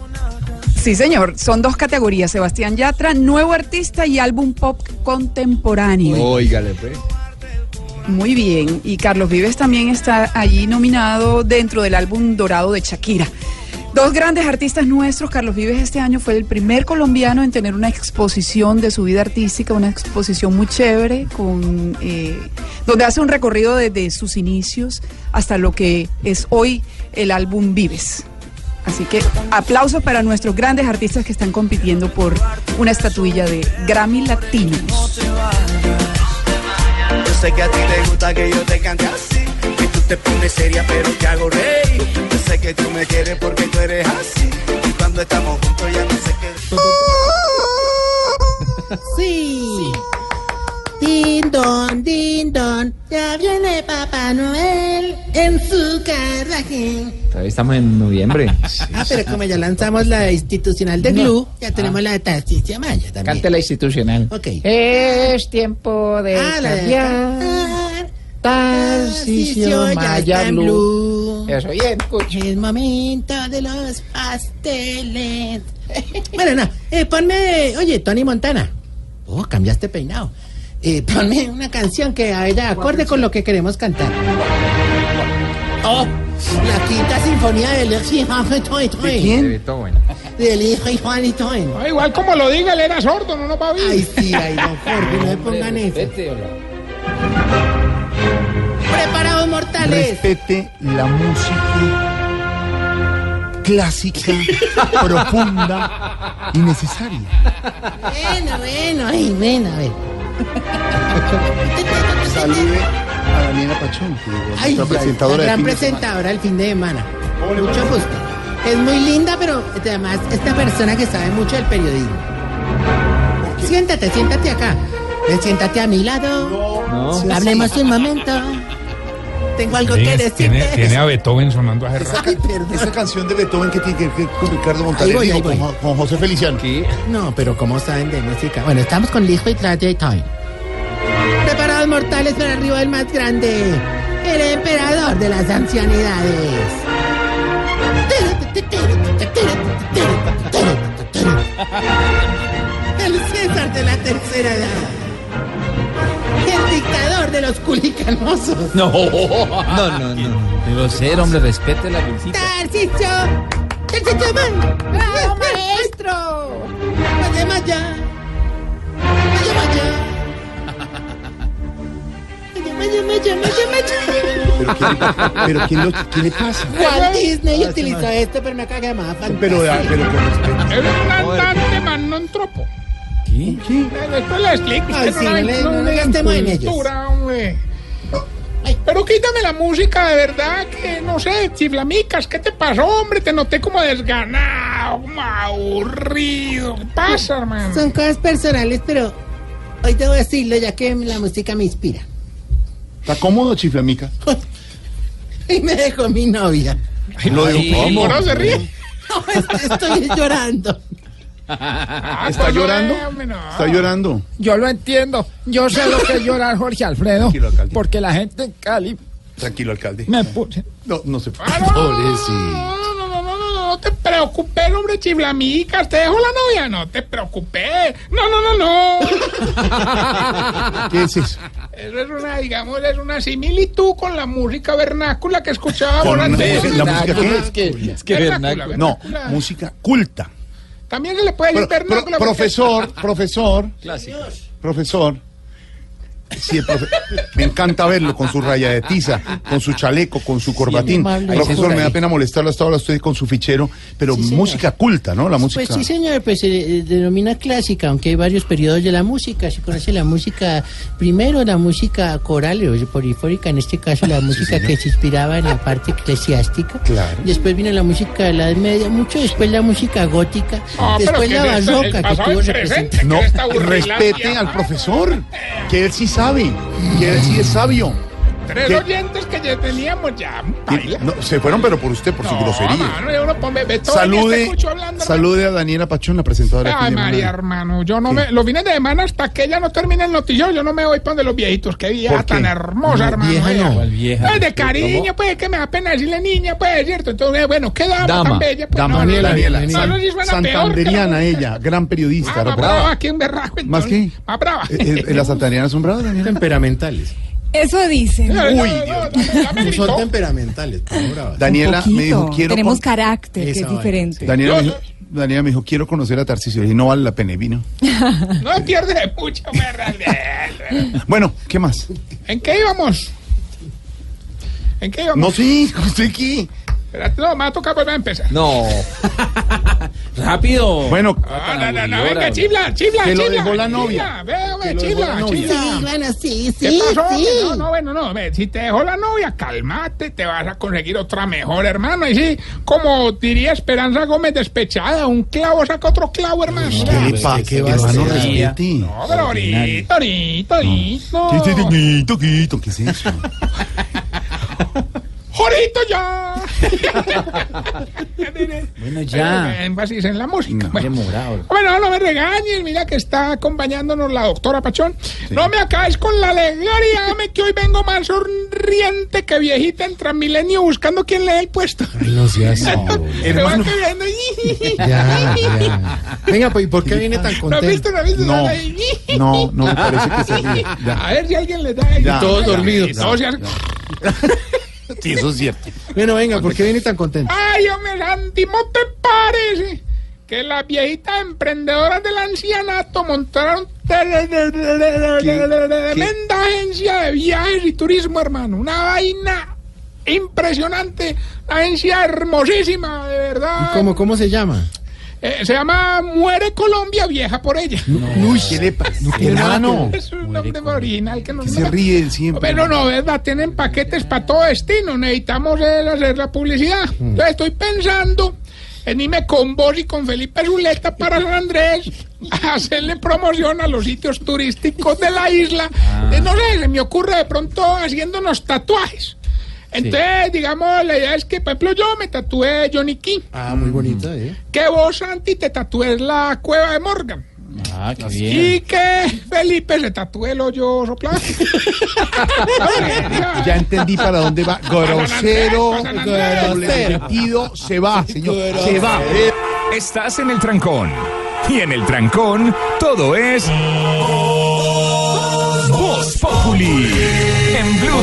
Sí, señor. Son dos categorías. Sebastián Yatra, nuevo artista y álbum pop contemporáneo. Óigale, pues. Muy bien. Y Carlos Vives también está allí nominado dentro del álbum dorado de Shakira. Dos grandes artistas nuestros. Carlos Vives este año fue el primer colombiano en tener una exposición de su vida artística, una exposición muy chévere, con, eh, donde hace un recorrido desde sus inicios hasta lo que es hoy el álbum Vives. Así que aplausos para nuestros grandes artistas que están compitiendo por una estatuilla de Grammy Latinos. Yo sé que a ti te gusta que yo te cante. Te pones seria, pero te hago reír. Yo sé que tú me quieres porque tú eres así. Y cuando estamos juntos ya no sé qué. Sí. Din don, din don, ya viene Papá Noel en su carruaje. Todavía estamos en noviembre. Ah, pero como ya lanzamos la institucional de Glue, ya tenemos la de Tarcistia Maya también. Cante la institucional. Ok. Es tiempo de Ah, la de cambiar. Tarcisio ya Maya Blue. Eso, bien, escucha. Es momento de los pasteles. bueno, no, eh, ponme, oye, Tony Montana. Oh, cambiaste peinado. Eh, ponme una canción que vaya acorde con lo que queremos cantar. Oh, la quinta sinfonía del ¿De De Beethoven. Del hijo y Juan y Toen. Ah, igual como lo diga, él era sordo, no nos va a oír. Ay, sí, ay, don Jorge, no me pongan eso. Preparados mortales. Respete la música clásica, profunda y necesaria. Bueno, bueno, ay, bueno, a ver. Salude a Daniela Pachón, que es Ay, nuestra presentadora la gran fin de semana. presentadora del fin de semana. Mucho gusto. Es muy linda, pero además esta persona que sabe mucho del periodismo. Siéntate, siéntate acá. Siéntate a mi lado. No. Hablemos un momento. Tengo algo que decirte. tiene, tiene a Beethoven sonando rato. Esa, esa canción de Beethoven que tiene que ver con Ricardo Montaner voy, ahí con, José Feliciano. No, pero ¿cómo saben de música? Bueno, estamos con Lijo y Trade Time. Preparados mortales para arriba del más grande. El emperador de las ancianidades. El César de la tercera edad. De los culicanosos. No, no, no, no. Pero ser, hombre, respete la visita. ¡Tarcicio! ¡Tarcicio, man! ¡Bravo, maestro! ¡Vaya, vaya! ¡Vaya, vaya! ¡Vaya, vaya! Pero ¿quién, lo, ¿quién le pasa? Walt Disney utilizó esto, pero me caga más Pero, pero con respeto. Es un andante manontropo. ¿Qué? ¿Qué? Después le explico. Ay, sí, no le- no le gastemos en ellos. hombre. Pero quítame la música, de verdad, que no sé, chiflamicas, ¿qué te pasó, hombre? Te noté como desganado, como aburrido. ¿Qué pasa, hermano? Son cosas personales, pero hoy debo decirlo ya que la música me inspira. ¿Está cómodo, chiflamica? Y me dejó mi novia. Lo digo, ¿Y ¿cómo? eso se ríe? No, es- estoy llorando. Ah, ¿Está pues llorando? no. ¿Está llorando? Yo lo entiendo. Yo sé lo que es llorar, Jorge Alfredo. Tranquilo, alcalde. Porque la gente en Cali Tranquilo, alcalde. me puse. No, no se Ah, no, no, no, no, no, no, no, no te preocupes, hombre, chiflamicas. ¿Te dejó la novia? No te preocupes. No, no, no, no. ¿Qué es eso? Eso es una, digamos, es una similitud con la música vernácula que escuchábamos antes. ¿La música qué? Es que, Es que Vernácula, vernáculo. No, música culta. También se le puede decir Pro- pro- profesor, profesor, Clásico. profesor. Sí, el profe- me encanta verlo con su raya de tiza, con su chaleco, con su corbatín. amable. profesor, me da pena molestarlo hasta ahora, estoy con su fichero, pero Sí, señor. música culta, ¿no? La música. Pues sí, señor, pues se eh, denomina clásica, aunque hay varios periodos de la música. Se conoce la música, primero la música coral o polifónica, en este caso la música que se inspiraba en la parte eclesiástica. Claro. Después vino la música de la Edad Media, mucho después la música gótica, Ah, después la barroca que pasado tuvo y presente. No, que esta burrilandia. respete al profesor, que él sí sabe, que él sí es sabio. Tres ¿Qué? oyentes que ya teníamos ya. No, se fueron, pero por usted, por su grosería. mano, yo no ponme- ve todo el día te Salude, hablando, salude a Daniela Pachón, la presentadora. de Ay, María, hermano, yo no me, los fines de semana hasta que ella no termine el noticiero, yo no me voy para donde los viejitos, qué vieja tan hermosa, No, hermano. vieja no. ¿Cuál vieja? De cariño, pues, que me da pena decirle niña, pues, es cierto. Entonces, bueno, qué dama, Dama, tan bella, pues, Dama no, Daniela, Daniela, santanderiana ella, gran periodista. Ah, más brava. que un berraco, ¿Más qué? Más brava. Eh, eh, ¿Las santanderianas son bravas, Daniela? Temperamentales. Eso dicen. Uy, Dios. son temperamentales. Daniela me dijo, quiero... Tenemos con- carácter, que es vaina, diferente. Daniela, me dijo, Daniela me dijo, quiero conocer a Tarcisio. Y no vale la pena, vino. No pierde mucho. Bueno, ¿qué más? ¿En qué íbamos? ¿En qué íbamos? No, sí, estoy aquí. Espérate, no, me va a tocar volver a empezar. No. Rápido. Bueno, Ah, no, no, no, venga, chifla, chifla, Que lo chifla. dejó la novia. Chifla, ve, ve, lo chifla. Sí, bueno, sí, ¿Qué sí, pasó? sí. No, no, bueno, no, ve, si te dejó la novia, cálmate, te vas a conseguir otra mejor, hermano. Y sí, como diría Esperanza Gómez despechada, un clavo saca otro clavo, hermano. ¿qué le pasa? ¿qué va a hacer? No, pero ahorita, ahorita, ahorita. ¿Qué, qué, qué, qué, qué es eso? Jorge Dorito, ya. Bueno, ya. Énfasis en la música. Bueno. Demorado. Bueno, no me regañes, mira que está acompañándonos la doctora Pachón. No me acabes con la alegría, dame que hoy vengo más sonriente que viejita en Transmilenio buscando quién le dé el puesto. Ay, no seas. Va hermano. Ya, ya. Venga, pues, ¿y por qué viene tan ¿No has visto? contento? ¿No has visto? No. No, no me parece que se ríe. Ya. A ver si alguien le da. Ya. Todos dormidos. Y todos se hacen- Sí, eso es cierto. Bueno, venga, ¿por qué viene tan contento? Ay, hombre, Santi, ¿no te parece que las viejitas emprendedoras del ancianato montaron tremenda agencia de viajes y turismo, hermano? Una vaina impresionante, una agencia hermosísima, de verdad. ¿Y cómo, cómo se llama? Eh, se llama Muere Colombia, vieja por ella. Uy, ¿qué le pasa? No nada que. Es un nombre original que no Se ríe siempre. pero no, ¿verdad? Tienen paquetes para todo destino. Necesitamos eh, hacer la publicidad. Mm. Entonces estoy pensando en irme con vos y con Felipe Zuleta para San Andrés a hacerle promoción a los sitios turísticos de la isla. Ah. Eh, no sé, se me ocurre de pronto haciéndonos tatuajes. Entonces, digamos, la idea es que, por ejemplo, yo me tatué Johnny King. Ah, muy bonita, ¿eh? Que vos, Santi, te tatúes la cueva de Morgan. Ah, qué Y bien. que Felipe se tatúe el hoyo soplado. Ya entendí para dónde va. Grosero, comprometido, se va, señor. Se va. Estás en el trancón. Y en el trancón, todo es. Voz Populi.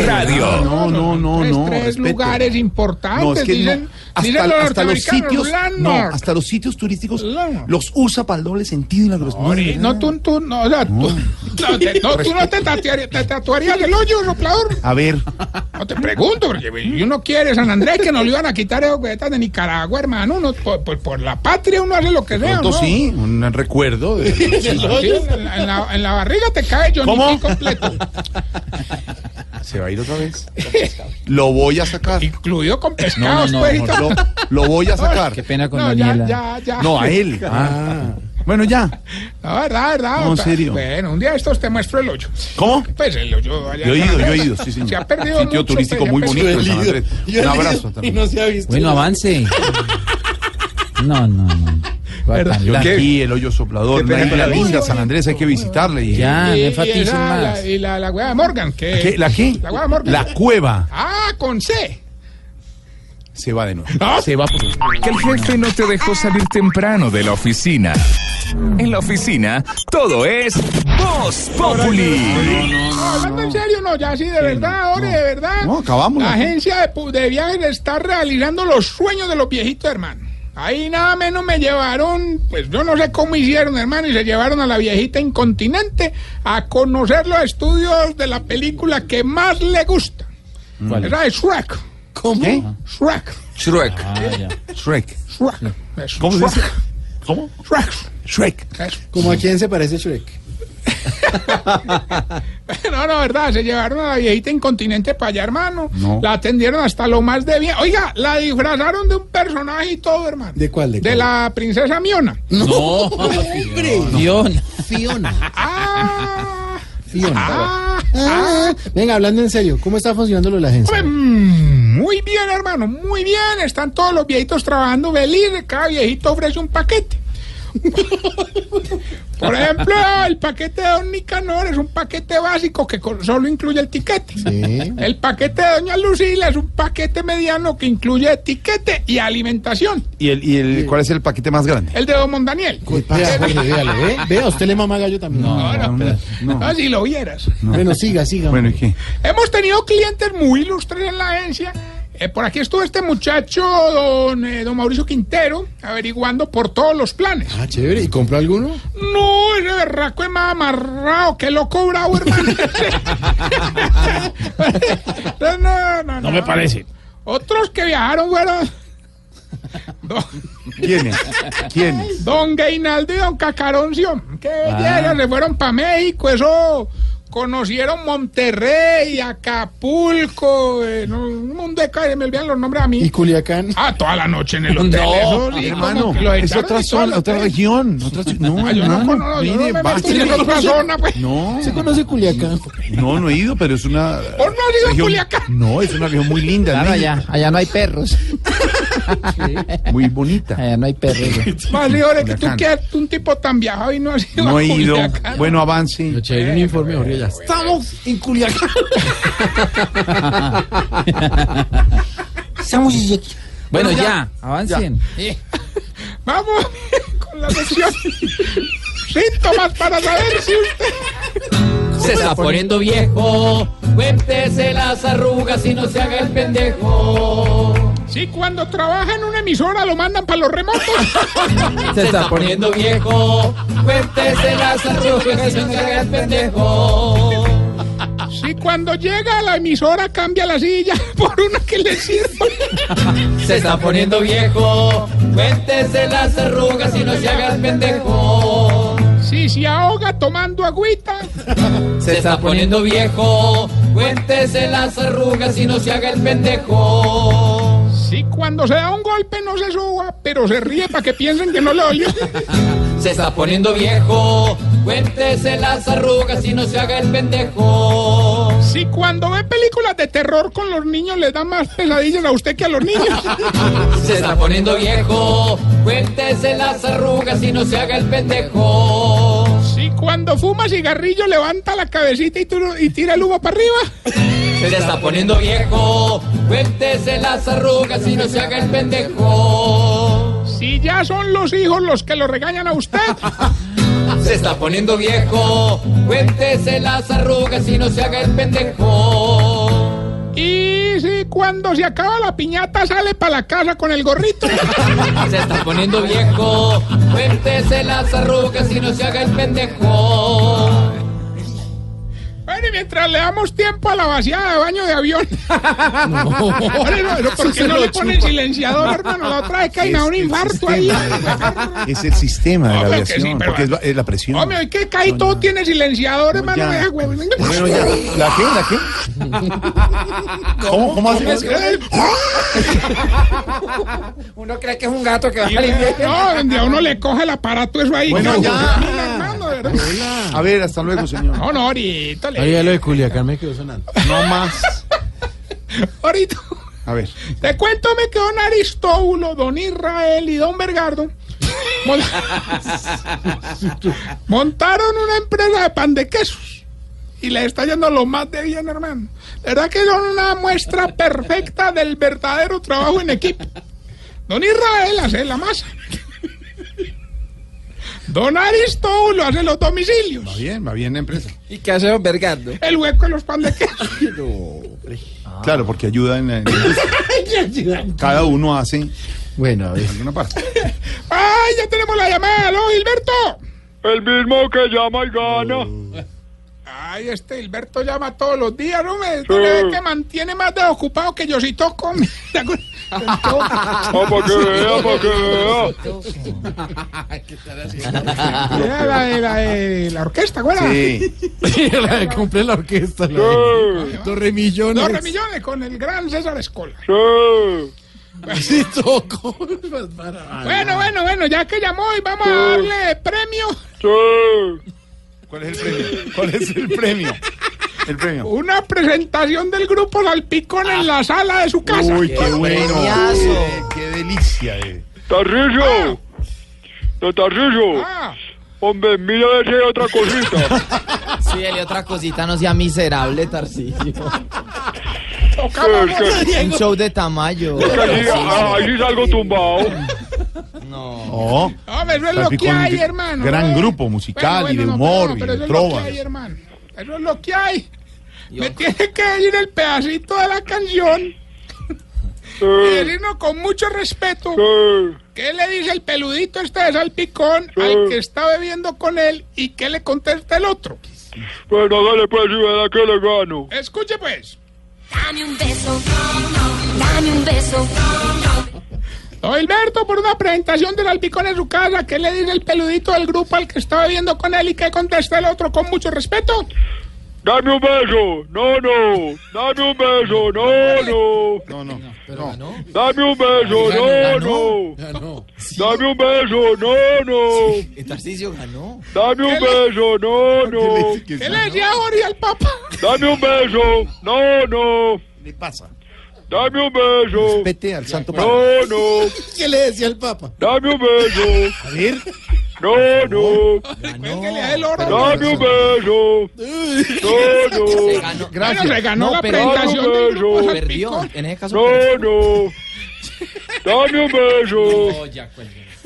Radio. No, no, no, no. tres lugares importantes, No, es que dicen, no. Hasta, dicen los hasta los sitios, no, hasta los sitios turísticos Landmark. los usa para el doble sentido y la grosería. No, tú, tú, no, o sea, tú, no, te- no, tú no te tatuarías, te tatuarías el hoyo soplador. A ver, No te pregunto, porque uno quiere San Andrés que nos lo iban a quitar esos cuetas de Nicaragua, hermano. Uno, por, por- por la patria uno hace lo que sea, ¿no? sí, un recuerdo. De, Sí, en, la, en la- en la barriga te cae Johnny completo. ¿Se va a ir otra vez? Lo voy a sacar. Incluido con No, pescados, no, pues, y no. Lo, lo voy a sacar. Qué pena con ya, Daniela. ya, ya. No, a él. Ah. Bueno, ya. No, verdad, verdad. No, en serio. Bueno, un día estos te muestro el hoyo. ¿Cómo? Pues el hoyo allá Yo he ido, yo he ido, sí, señor. Se ha perdido Sitio mucho, turístico muy bonito. Yo Un he ido abrazo Y también. no se ha visto. Bueno, avance. No, no, no. ¿Verdad? Aquí, el hoyo soplador, isla la linda. San Andrés, hay que visitarle. Y, Ya, Y- no y más. la- Y la, la hueá de Morgan. Que, ¿Qué? ¿La qué? La hueá de Morgan. La cueva. Ah, con C. Se va de nuevo. Se va por... Que el jefe no te dejó salir temprano de la oficina. En la oficina, todo es Voz Populi. No, hablando en serio, no, ya sí, de verdad, ahora, de verdad. No, acabamos. La agencia de viajes está realizando los sueños de los viejitos, hermano. Ahí nada menos me llevaron, pues yo no sé cómo hicieron, hermano, y se llevaron a la viejita incontinente a conocer los estudios de la película que más le gusta. ¿Cuál? Esa es Shrek. ¿Cómo? ¿Qué? Shrek. Shrek. Ah, ya. Shrek. Shrek. ¿Cómo se Shrek. dice? ¿Cómo? Shrek. Shrek. ¿Cómo a quién se parece Shrek? No, no, verdad, se llevaron a la viejita incontinente para allá, hermano. No. La atendieron hasta lo más de bien. Oiga, la disfrazaron de un personaje y todo, hermano. ¿De cuál? ¿De la princesa Miona. No, ¡Hombre! Fiona. Fiona. Ah, Fiona. ah, Ah, venga, hablando en serio, ¿cómo está funcionando lo de la agencia? Pues, mm, muy bien, hermano, muy bien. Están todos los viejitos trabajando felices. Cada viejito ofrece un paquete. Por ejemplo, el paquete de Don Nicanor es un paquete básico que solo incluye el tiquete. Sí. El paquete de Doña Lucila es un paquete mediano que incluye etiquete y alimentación. ¿Y, el, y el, cuál es el paquete más grande? El de Don Mondaniel. Vea, Jorge, véale, ¿ve? Vea, usted le mama gallo también. No, no, no, no. no, si lo vieras. Bueno, siga, siga. Bueno, ¿y qué? Hemos tenido clientes muy ilustres en la agencia. Eh, por aquí estuvo este muchacho, don, eh, don Mauricio Quintero, averiguando por todos los planes. Ah, chévere. ¿Y compró alguno? No, ese berraco es más amarrado, que loco bravo, hermano. no, no, no, No me parece. Otros que viajaron fueron don, ¿Quién es? ¿Quién es? don Gainaldo y don Cacaroncio. Que Ah. belleza, se fueron para México, eso conocieron Monterrey, Acapulco, eh, no, un mundo de calles, me olvidan los nombres a mí. ¿Y Culiacán? Ah, toda la noche en el hotel. eso, sí, hermano, es otra zona, otra región. Otra, no, Ah, yo no hermano, yo no mire, me basta. meto en otra zona, pues. No, ¿Se conoce Culiacán? no, no he ido, pero es una. ¿Vos no has ido a Culiacán? No, es una región muy linda. Claro, allá, allá no hay perros. Muy bonita. Allá no hay perros. Más Liore, que tú Culiacán. que eres un tipo tan viajado y no has ido No a he ido. Culiacán. Bueno, avance. Che, un informe, Jorge, ya. Estamos en Culiacán. Estamos en Bueno, ya, avancen. Vamos con la sección. Síntomas para saber si usted... Se está poniendo viejo. Cuéntese las arrugas y no se haga el pendejo. Si cuando trabaja en una emisora lo mandan para los remotos. Se está poniendo viejo. Cuéntese las arrugas y no se haga el pendejo. Si cuando llega a la emisora cambia la silla por una que le sirva. Se está poniendo viejo. Cuéntese las arrugas y no se haga el pendejo. Si se ahoga tomando agüita. Se está poniendo viejo. Cuéntese las arrugas y no se haga el pendejo. Si cuando se da un golpe no se suba, pero se ríe para que piensen que no le dolió. Se está poniendo viejo. Cuéntese las arrugas y no se haga el pendejo. Si cuando ve películas de terror con los niños le da más pesadillas a usted que a los niños. Se está poniendo viejo. Cuéntese las arrugas y no se haga el pendejo. Cuando fuma cigarrillo levanta la cabecita y tira el humo para arriba. Se está poniendo viejo. Cuéntese las arrugas y no se haga el pendejo. Si ya son los hijos los que lo regañan a usted. Se está poniendo viejo. Cuéntese las arrugas y no se haga el pendejo. Y si cuando se acaba la piñata sale para la casa con el gorrito. Se está poniendo viejo. Cuéntese las arrugas y no se haga el pendejo. Bueno, y mientras le damos tiempo a la vaciada de baño de avión. No, pero ¿Por qué no le ponen chupa. silenciador, hermano? La otra vez Es un el infarto ahí. Es el sistema de la sí, aviación, porque es la, es la presión. Hombre, hoy que cae todo tiene silenciador, hermano. ya. Deja, güey. Bueno, ya. ¿La qué? ¿La qué? ¿Cómo, cómo hace eso? Uno cree que es un gato que va a bien. No, donde a uno le coge el aparato eso ahí. Bueno, ya. De verdad. A ver, hasta luego, señor. No, no, ahorita le- Oiga, lo de Culiacán me quedó sonando. No más. Ahorita. A ver. Te cuento me que don Aristóbulo, don Israel y don Bergardo mon- montaron una empresa de pan de quesos y le está yendo lo más de bien, hermano. La verdad que son una muestra perfecta del verdadero trabajo en equipo. Don Israel hace la masa. Don Aristóbulo hace los domicilios. Va bien, va bien la empresa. ¿Y qué hace don Bergardo? El hueco en los pan de queso. Claro, porque ayuda en la en. Cada uno hace Bueno, a ver. alguna parte. ¡Ay, ya tenemos la llamada! ¡Aló, Gilberto! El mismo que llama y gana. Ay, este Gilberto llama todos los días, ¿no? Me ve que mantiene más de ocupado que yo si toco. Ah, para que vea, para que vea. Era la, de- la, de la orquesta, ¿cuál era? Sí. la de compré la orquesta. La Sí, Dos remillones. Dos remillones con el gran César Escola. sí. Sí, toco. Bueno, bueno, bueno, ya que llamó y vamos a darle premio. Sí. ¿Cuál es el premio? ¿Cuál es el premio? El premio. Una presentación del grupo Salpicón en la sala de su casa. Uy, qué bueno. Qué, qué delicia. eh. Tarrillo. De Tarrillo. Ah, Hombre, mira a ver si hay otra cosita. Sí, y otra cosita, no sea miserable, Tarcisio. tocamos. Es que, Un show de tamaño. es que ah, salgo tumbado. No. Oh, Hombre, eso es lo que hay, hermano. gran ¿no? grupo musical Bueno, y de bueno, no, humor pero- y pero de eso es lo que trovas. hay, hermano. Eso es lo que hay. Me tiene que decir el pedacito de la canción y Sí, decirnos con mucho respeto sí. qué le dice el peludito este de salpicón Sí. al que está bebiendo con él y qué le contesta el otro. Bueno, dale pues y verá que le gano. Escuche pues. Dame un beso, dame un beso. Don Gilberto, por una presentación del salpicón en su casa, ¿qué le dice el peludito del grupo al que está bebiendo con él y qué contesta el otro con mucho respeto? Dame un beso. No, no. Dame un beso. No, no. No, no. no. Dame un beso. No, no. Dame un beso. No, no. Tarcisio ganó. Dame un beso. No, no. ¿Qué le decía Jorge al papá? Dame un beso. No, no. ¿Qué pasa? Dame un beso. Respete al Santo Padre. No, no. ¿Qué le decía el Papa? Dame un beso. A ver. No, no. Cuélguele a él oro. Dame un beso. No, no. Bueno, se ganó No, la pero- presentación Dame del un grupo beso. Perdió. En ese caso. No, perdió. no. Dame un beso.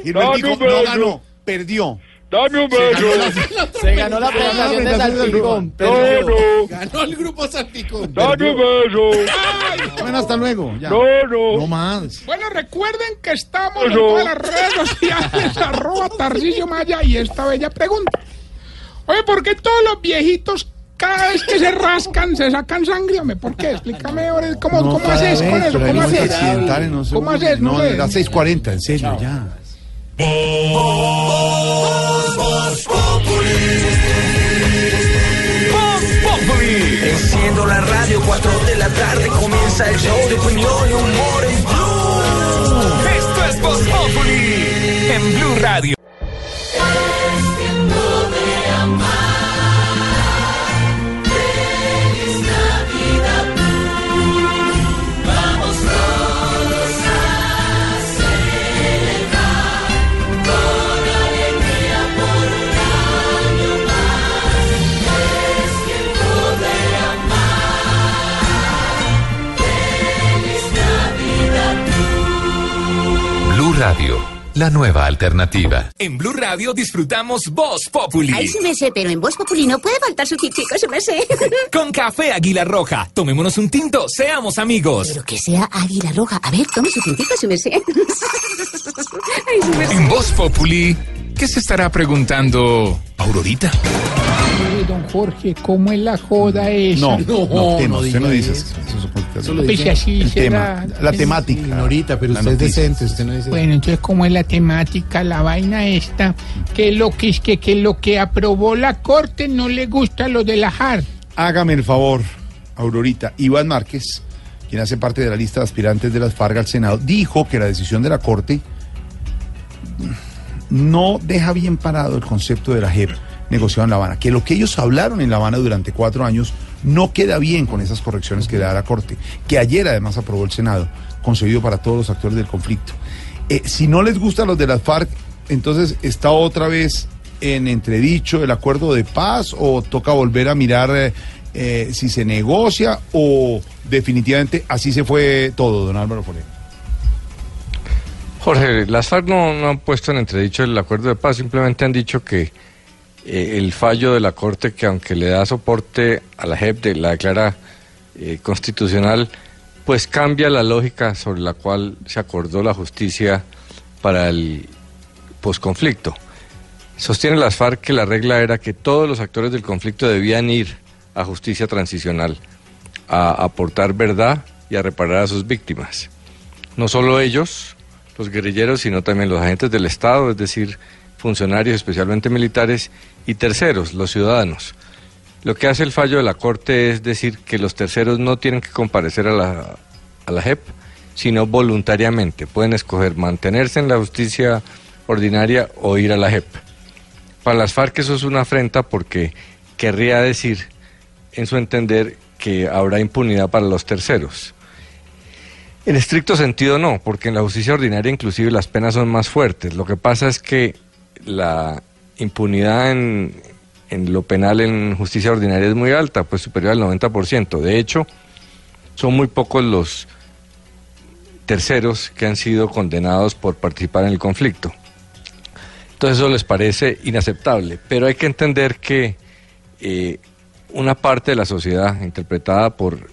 Gilbertico Dame un no beso. ganó, perdió. Dame un beso. Se ganó la presentación de Salpicón. No, no. Ganó el grupo Salpicón. Dame un beso. Bueno, hasta luego. Ya. No, no. No más. Bueno, recuerden que estamos en Eso. todas las redes sociales, arroba Tarcisio Maya y esta bella pregunta. Oye, ¿por qué todos los viejitos cada vez que se rascan se sacan sangre? hombre? ¿Por qué? Explícame ahora cómo, No, cómo haces vez, con eso, cómo haces. no ¿Cómo haces? No No, sé. las 6.40, en serio, ya. Enciendo la radio, 4 de la tarde comienza el show de opinión y humor en Blue. Esto es Voz Populi en Blue Radio. Radio, la nueva alternativa. En Blue Radio disfrutamos Voz Populi. Ay, sí me sé, pero en Voz Populi no puede faltar su tintico, sí me sé. Con café Águila Roja. Tomémonos un tinto, seamos amigos. Pero que sea águila roja. A ver, tome su tintico, sí me sé. Ay, sí me sé. En Voz Populi, ¿qué se estará preguntando Aurorita? Don Jorge, ¿cómo es la joda esa? No, no, no no diga dice eso. lo Pues dice así el será. tema, la temática. Pero la usted es noticia. decente, usted no dice. Bueno, entonces, ¿cómo es la temática, la vaina esta? Que lo que es que, que lo que aprobó la corte no le gusta a lo de la JAR. Hágame el favor, Aurorita. Iván Márquez, quien hace parte de la lista de aspirantes de las FARC al Senado, dijo que la decisión de la Corte no deja bien parado el concepto de la JEP negociado en La Habana, que lo que ellos hablaron en La Habana durante cuatro años no queda bien con esas correcciones que da la Corte, que ayer además aprobó el Senado, concedido para todos los actores del conflicto. Eh, si no les gustan los de las FARC, entonces está otra vez en entredicho el acuerdo de paz o toca volver a mirar eh, eh, si se negocia o definitivamente así se fue todo, don Álvaro Forero. Jorge, las FARC no han puesto en entredicho el acuerdo de paz, simplemente han dicho que eh, el fallo de la Corte, que aunque le da soporte a la JEP, de- la declara eh, constitucional, pues cambia la lógica sobre la cual se acordó la justicia para el posconflicto. Sostiene las FARC que la regla era que todos los actores del conflicto debían ir a justicia transicional, a aportar verdad y a reparar a sus víctimas. No solo ellos, los guerrilleros, sino también los agentes del Estado, es decir, funcionarios, especialmente militares, y terceros, los ciudadanos. Lo que hace el fallo de la Corte es decir que los terceros no tienen que comparecer a la, a la JEP, sino voluntariamente. Pueden escoger mantenerse en la justicia ordinaria o ir a la JEP. Para las FARC eso es una afrenta porque querría decir, en su entender, que habrá impunidad para los terceros. En estricto sentido no, porque en la justicia ordinaria inclusive las penas son más fuertes. Lo que pasa es que la impunidad en, en lo penal en justicia ordinaria es muy alta, pues superior al 90%. De hecho, son muy pocos los terceros que han sido condenados por participar en el conflicto. Entonces eso les parece inaceptable, pero hay que entender que eh, una parte de la sociedad, interpretada por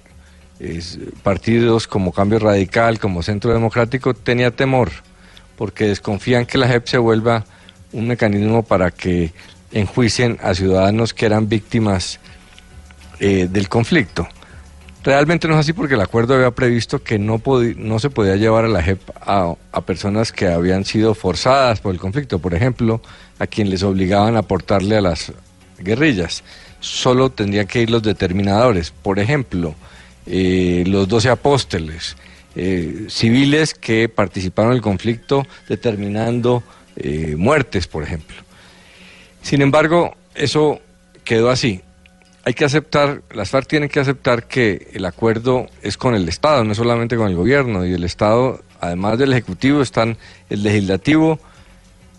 partidos como Cambio Radical, como Centro Democrático, tenía temor, porque desconfían que la JEP se vuelva un mecanismo para que enjuicien a ciudadanos que eran víctimas eh, del conflicto. Realmente no es así porque el acuerdo había previsto que no, no se podía llevar a la JEP a, a personas que habían sido forzadas por el conflicto, por ejemplo, a quien les obligaban a aportarle a las guerrillas. solo tendrían que ir los determinadores. Por ejemplo, eh, los doce apóstoles, eh, civiles que participaron en el conflicto determinando eh, muertes, por ejemplo. Sin embargo, eso quedó así. Hay que aceptar, las FARC tienen que aceptar que el acuerdo es con el Estado, no solamente con el gobierno. Y el Estado, además del Ejecutivo, están el Legislativo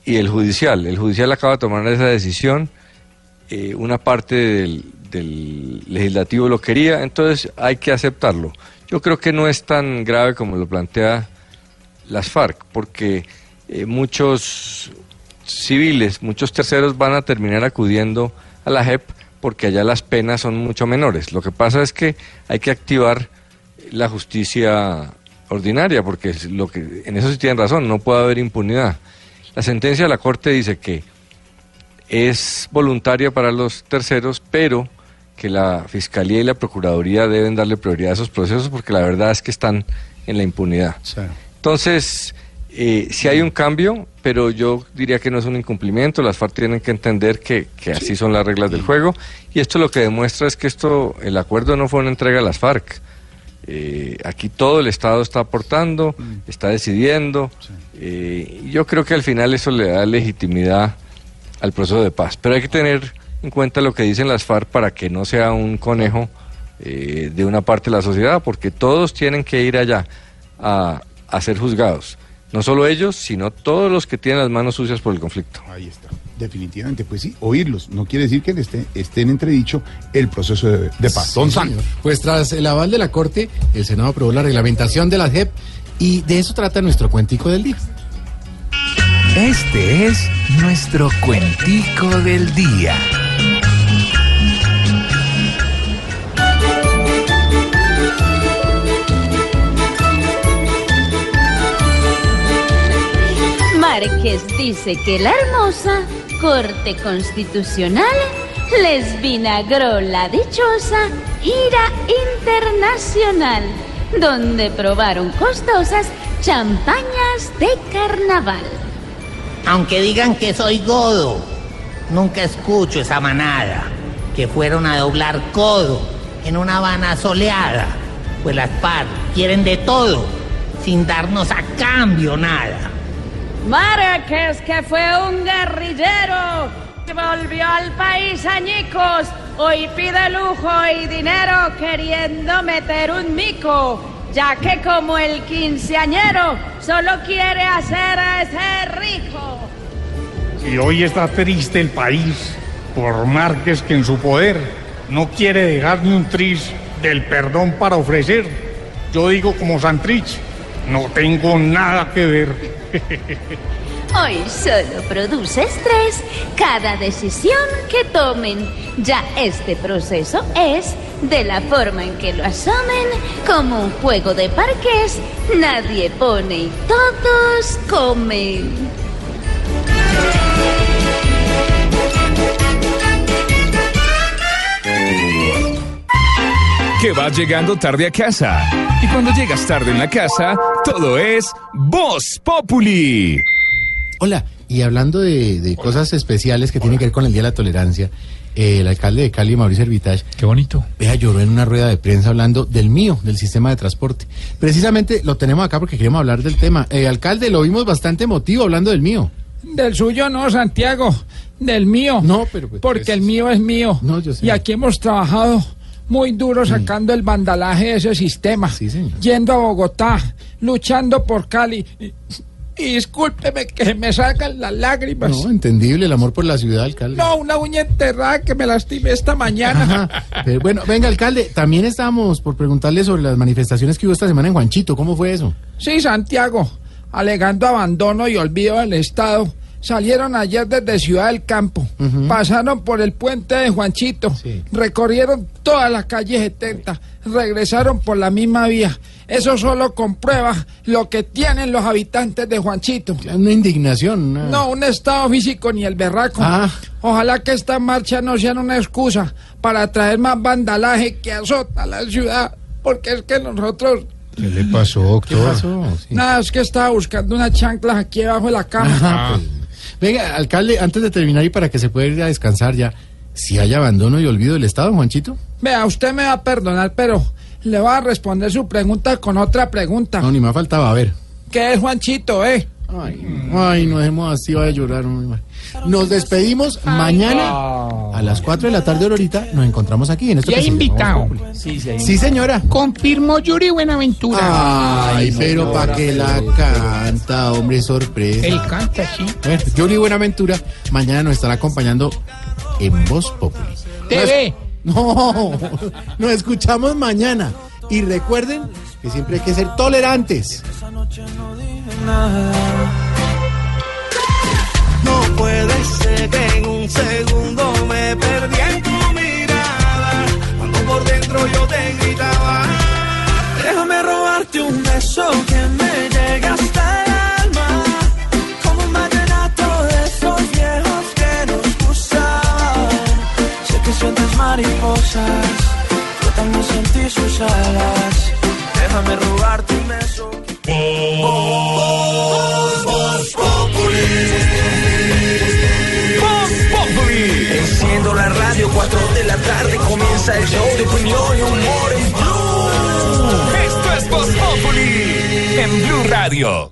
y el Judicial. El Judicial acaba de tomar esa decisión, eh, una parte del, del Legislativo lo quería, entonces hay que aceptarlo. Yo creo que no es tan grave como lo plantea las FARC, porque eh, muchos civiles, muchos terceros van a terminar acudiendo a la JEP porque allá las penas son mucho menores. Lo que pasa es que hay que activar la justicia ordinaria, porque es lo que en eso sí tienen razón, no puede haber impunidad. La sentencia de la Corte dice que es voluntaria para los terceros, pero que la Fiscalía y la Procuraduría deben darle prioridad a esos procesos porque la verdad es que están en la impunidad. Entonces, eh, sí hay un cambio, pero yo diría que no es un incumplimiento. Las FARC tienen que entender que, que así son las reglas del juego. Y esto lo que demuestra es que esto, el acuerdo no fue una entrega a las FARC. Eh, aquí todo el Estado está aportando, está decidiendo. eh, y yo creo que al final eso le da legitimidad al proceso de paz. Pero hay que tener en cuenta lo que dicen las FARC para que no sea un conejo eh, de una parte de la sociedad, porque todos tienen que ir allá a, a ser juzgados. No solo ellos, sino todos los que tienen las manos sucias por el conflicto. Ahí está. Definitivamente, pues sí, oírlos. No quiere decir que esté, esté en entredicho el proceso de, de paz. Don Sí, San. señor. Pues tras el aval de la Corte, el Senado aprobó la reglamentación de la JEP y de eso trata nuestro cuentico del día. Este es nuestro cuentico del día. Márquez dice que la hermosa Corte Constitucional les vinagró la dichosa gira internacional, donde probaron costosas champañas de carnaval. Aunque digan que soy godo, nunca escucho esa manada que fueron a doblar codo en una Habana soleada. Pues las FARC quieren de todo, sin darnos a cambio nada. Márquez, que fue un guerrillero, volvió al país añicos, hoy pide lujo y dinero queriendo meter un mico, ya que como el quinceañero solo quiere hacer a ese rico. Y hoy está triste el país por Márquez que en su poder no quiere dejar ni un tris del perdón para ofrecer. Yo digo como Santrich, no tengo nada que ver. Hoy solo produce estrés cada decisión que tomen. Ya este proceso es de la forma en que lo asomen, como un juego de parques. Nadie pone y todos comen. Que vas llegando tarde a casa. Y cuando llegas tarde en la casa, todo es Voz Populi. Hola, y hablando de, de cosas especiales que tienen que ver con el Día de la Tolerancia, eh, el alcalde de Cali, Mauricio Hermitage. Qué bonito. Vea, lloró en una rueda de prensa hablando del mío, del sistema de transporte. Precisamente lo tenemos acá porque queremos hablar del tema. Eh, alcalde, lo vimos bastante emotivo hablando del mío. Del suyo no, Santiago, del mío. No, pero pues, porque el mío es mío. No, yo sé. Y aquí hemos trabajado muy duro sacando el vandalaje de ese sistema. Yendo a Bogotá, luchando por Cali. Y, discúlpeme que me sacan las lágrimas. No, entendible el amor por la ciudad, alcalde. No, una uña enterrada que me lastimé esta mañana. Pero bueno, venga, alcalde, también estábamos por preguntarle sobre las manifestaciones que hubo esta semana en Juanchito. ¿Cómo fue eso? Sí, Santiago, alegando abandono y olvido del Estado, salieron ayer desde Ciudad del Campo, pasaron por el puente de Juanchito, recorrieron toda la calle 70, regresaron por la misma vía. Eso solo comprueba lo que tienen los habitantes de Juanchito. Una indignación. una- No, un estado físico ni el berraco. Ah. Ojalá que esta marcha no sea una excusa para traer más vandalaje que azota la ciudad, porque es que nosotros ¿Qué le pasó, doctor? ¿Qué pasó? Sí. Nada, es que estaba buscando unas chanclas aquí debajo de la cama. Pues. Venga, alcalde, antes de terminar y para que se pueda ir a descansar ya, si hay abandono y olvido del Estado, Juanchito. Vea, usted me va a perdonar, pero le va a responder su pregunta con otra pregunta. No, ni me faltaba, a ver. ¿Qué es Juanchito, eh? Ay, no dejemos así, va a llorar. Nos despedimos mañana a las 4 de la tarde, ahorita. Nos encontramos aquí en este Y hay invitado. Sí, señora. Confirmó Yuri Buenaventura. Ay, pero ¿para qué la canta, hombre? Sorpresa. Él canta, sí. Bueno, Yuri Buenaventura mañana nos estará acompañando en Voz Populi. TV. No, nos escuchamos mañana. Y recuerden que siempre hay que ser tolerantes. No puede ser que en un segundo me perdí en tu mirada. Cuando por dentro yo te gritaba. Déjame robarte un beso que me llega hasta el alma. Como un vallenato de esos viejos que nos gustaban. Sé que sientes mariposas. Sus alas. Déjame robarte un beso. Enciendo la radio, 4 de la tarde comienza el show de opinión y humor en Blue. Esto es Voz Populi en Blue Radio.